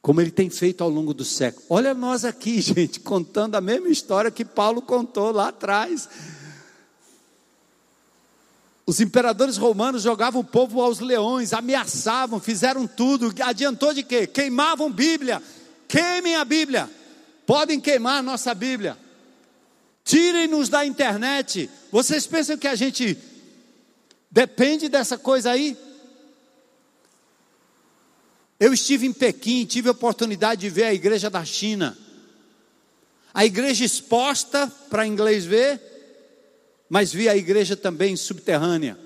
como ele tem feito ao longo do século. Olha nós aqui, gente, contando a mesma história que Paulo contou lá atrás. Os imperadores romanos jogavam o povo aos leões, ameaçavam, fizeram tudo. Adiantou de quê? Queimavam Bíblia. Queimem a Bíblia. Podem queimar a nossa Bíblia. Tirem-nos da internet. Vocês pensam que a gente depende dessa coisa aí? Eu estive em Pequim, tive a oportunidade de ver a igreja da China. A igreja exposta para inglês ver, mas vi a igreja também subterrânea.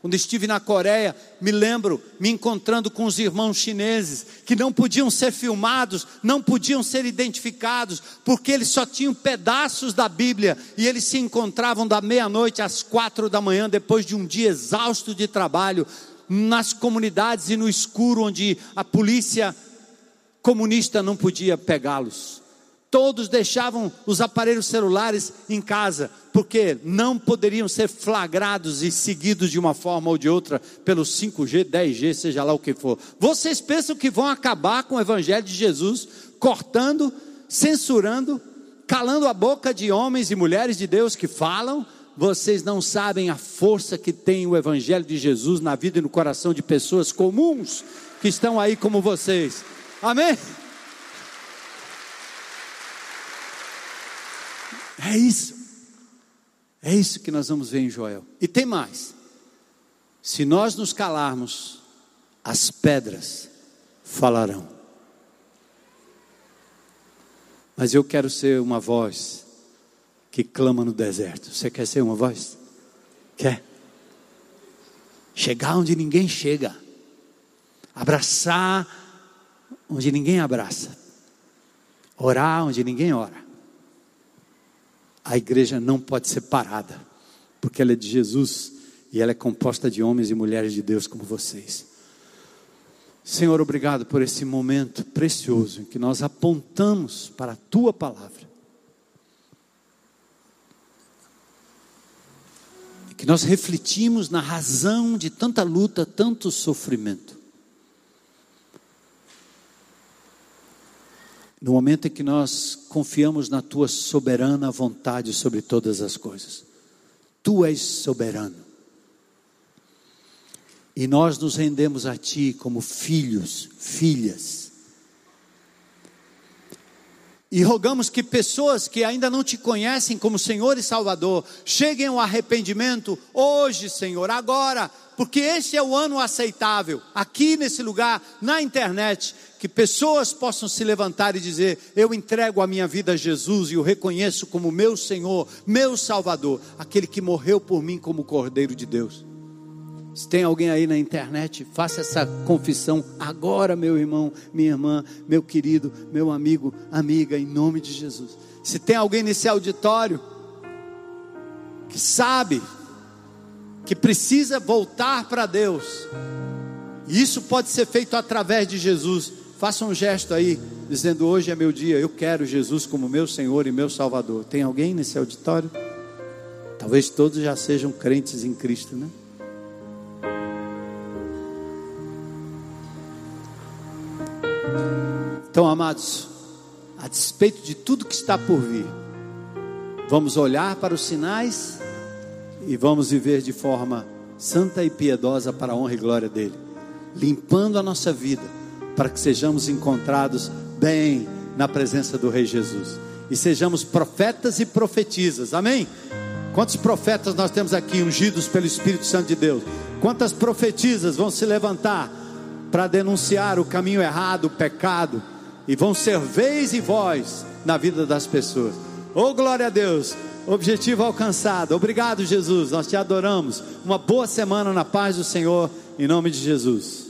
Quando estive na Coreia, me lembro me encontrando com os irmãos chineses que não podiam ser filmados, não podiam ser identificados, porque eles só tinham pedaços da Bíblia e eles se encontravam da meia-noite às quatro da manhã, depois de um dia exausto de trabalho, nas comunidades e no escuro, onde a polícia comunista não podia pegá-los. Todos deixavam os aparelhos celulares em casa, porque não poderiam ser flagrados e seguidos de uma forma ou de outra pelo 5G, 10G, seja lá o que for. Vocês pensam que vão acabar com o Evangelho de Jesus, cortando, censurando, calando a boca de homens e mulheres de Deus que falam vocês não sabem a força que tem o Evangelho de Jesus na vida e no coração de pessoas comuns que estão aí como vocês. Amém? É isso. É isso que nós vamos ver em Joel. E tem mais. Se nós nos calarmos, as pedras falarão. Mas eu quero ser uma voz que clama no deserto. Você quer ser uma voz? Quer? Chegar onde ninguém chega. Abraçar onde ninguém abraça. Orar onde ninguém ora. A igreja não pode ser parada, porque ela é de Jesus e ela é composta de homens e mulheres de Deus como vocês. Senhor, obrigado por esse momento precioso em que nós apontamos para a tua palavra que nós refletimos na razão de tanta luta, tanto sofrimento. No momento em que nós confiamos na tua soberana vontade sobre todas as coisas. Tu és soberano. E nós nos rendemos a Ti como filhos, filhas. E rogamos que pessoas que ainda não te conhecem como Senhor e Salvador cheguem ao arrependimento hoje, Senhor, agora, porque este é o ano aceitável, aqui nesse lugar, na internet, que pessoas possam se levantar e dizer: Eu entrego a minha vida a Jesus e o reconheço como meu Senhor, meu Salvador, aquele que morreu por mim como Cordeiro de Deus. Se tem alguém aí na internet, faça essa confissão agora, meu irmão, minha irmã, meu querido, meu amigo, amiga, em nome de Jesus. Se tem alguém nesse auditório que sabe que precisa voltar para Deus, e isso pode ser feito através de Jesus, faça um gesto aí, dizendo: Hoje é meu dia, eu quero Jesus como meu Senhor e meu Salvador. Tem alguém nesse auditório? Talvez todos já sejam crentes em Cristo, né? Então, amados, a despeito de tudo que está por vir, vamos olhar para os sinais e vamos viver de forma santa e piedosa para a honra e glória dele, limpando a nossa vida para que sejamos encontrados bem na presença do Rei Jesus e sejamos profetas e profetisas. Amém? Quantos profetas nós temos aqui ungidos pelo Espírito Santo de Deus? Quantas profetisas vão se levantar para denunciar o caminho errado, o pecado? e vão ser vez e voz na vida das pessoas. Oh, glória a Deus! Objetivo alcançado. Obrigado, Jesus. Nós te adoramos. Uma boa semana na paz do Senhor, em nome de Jesus.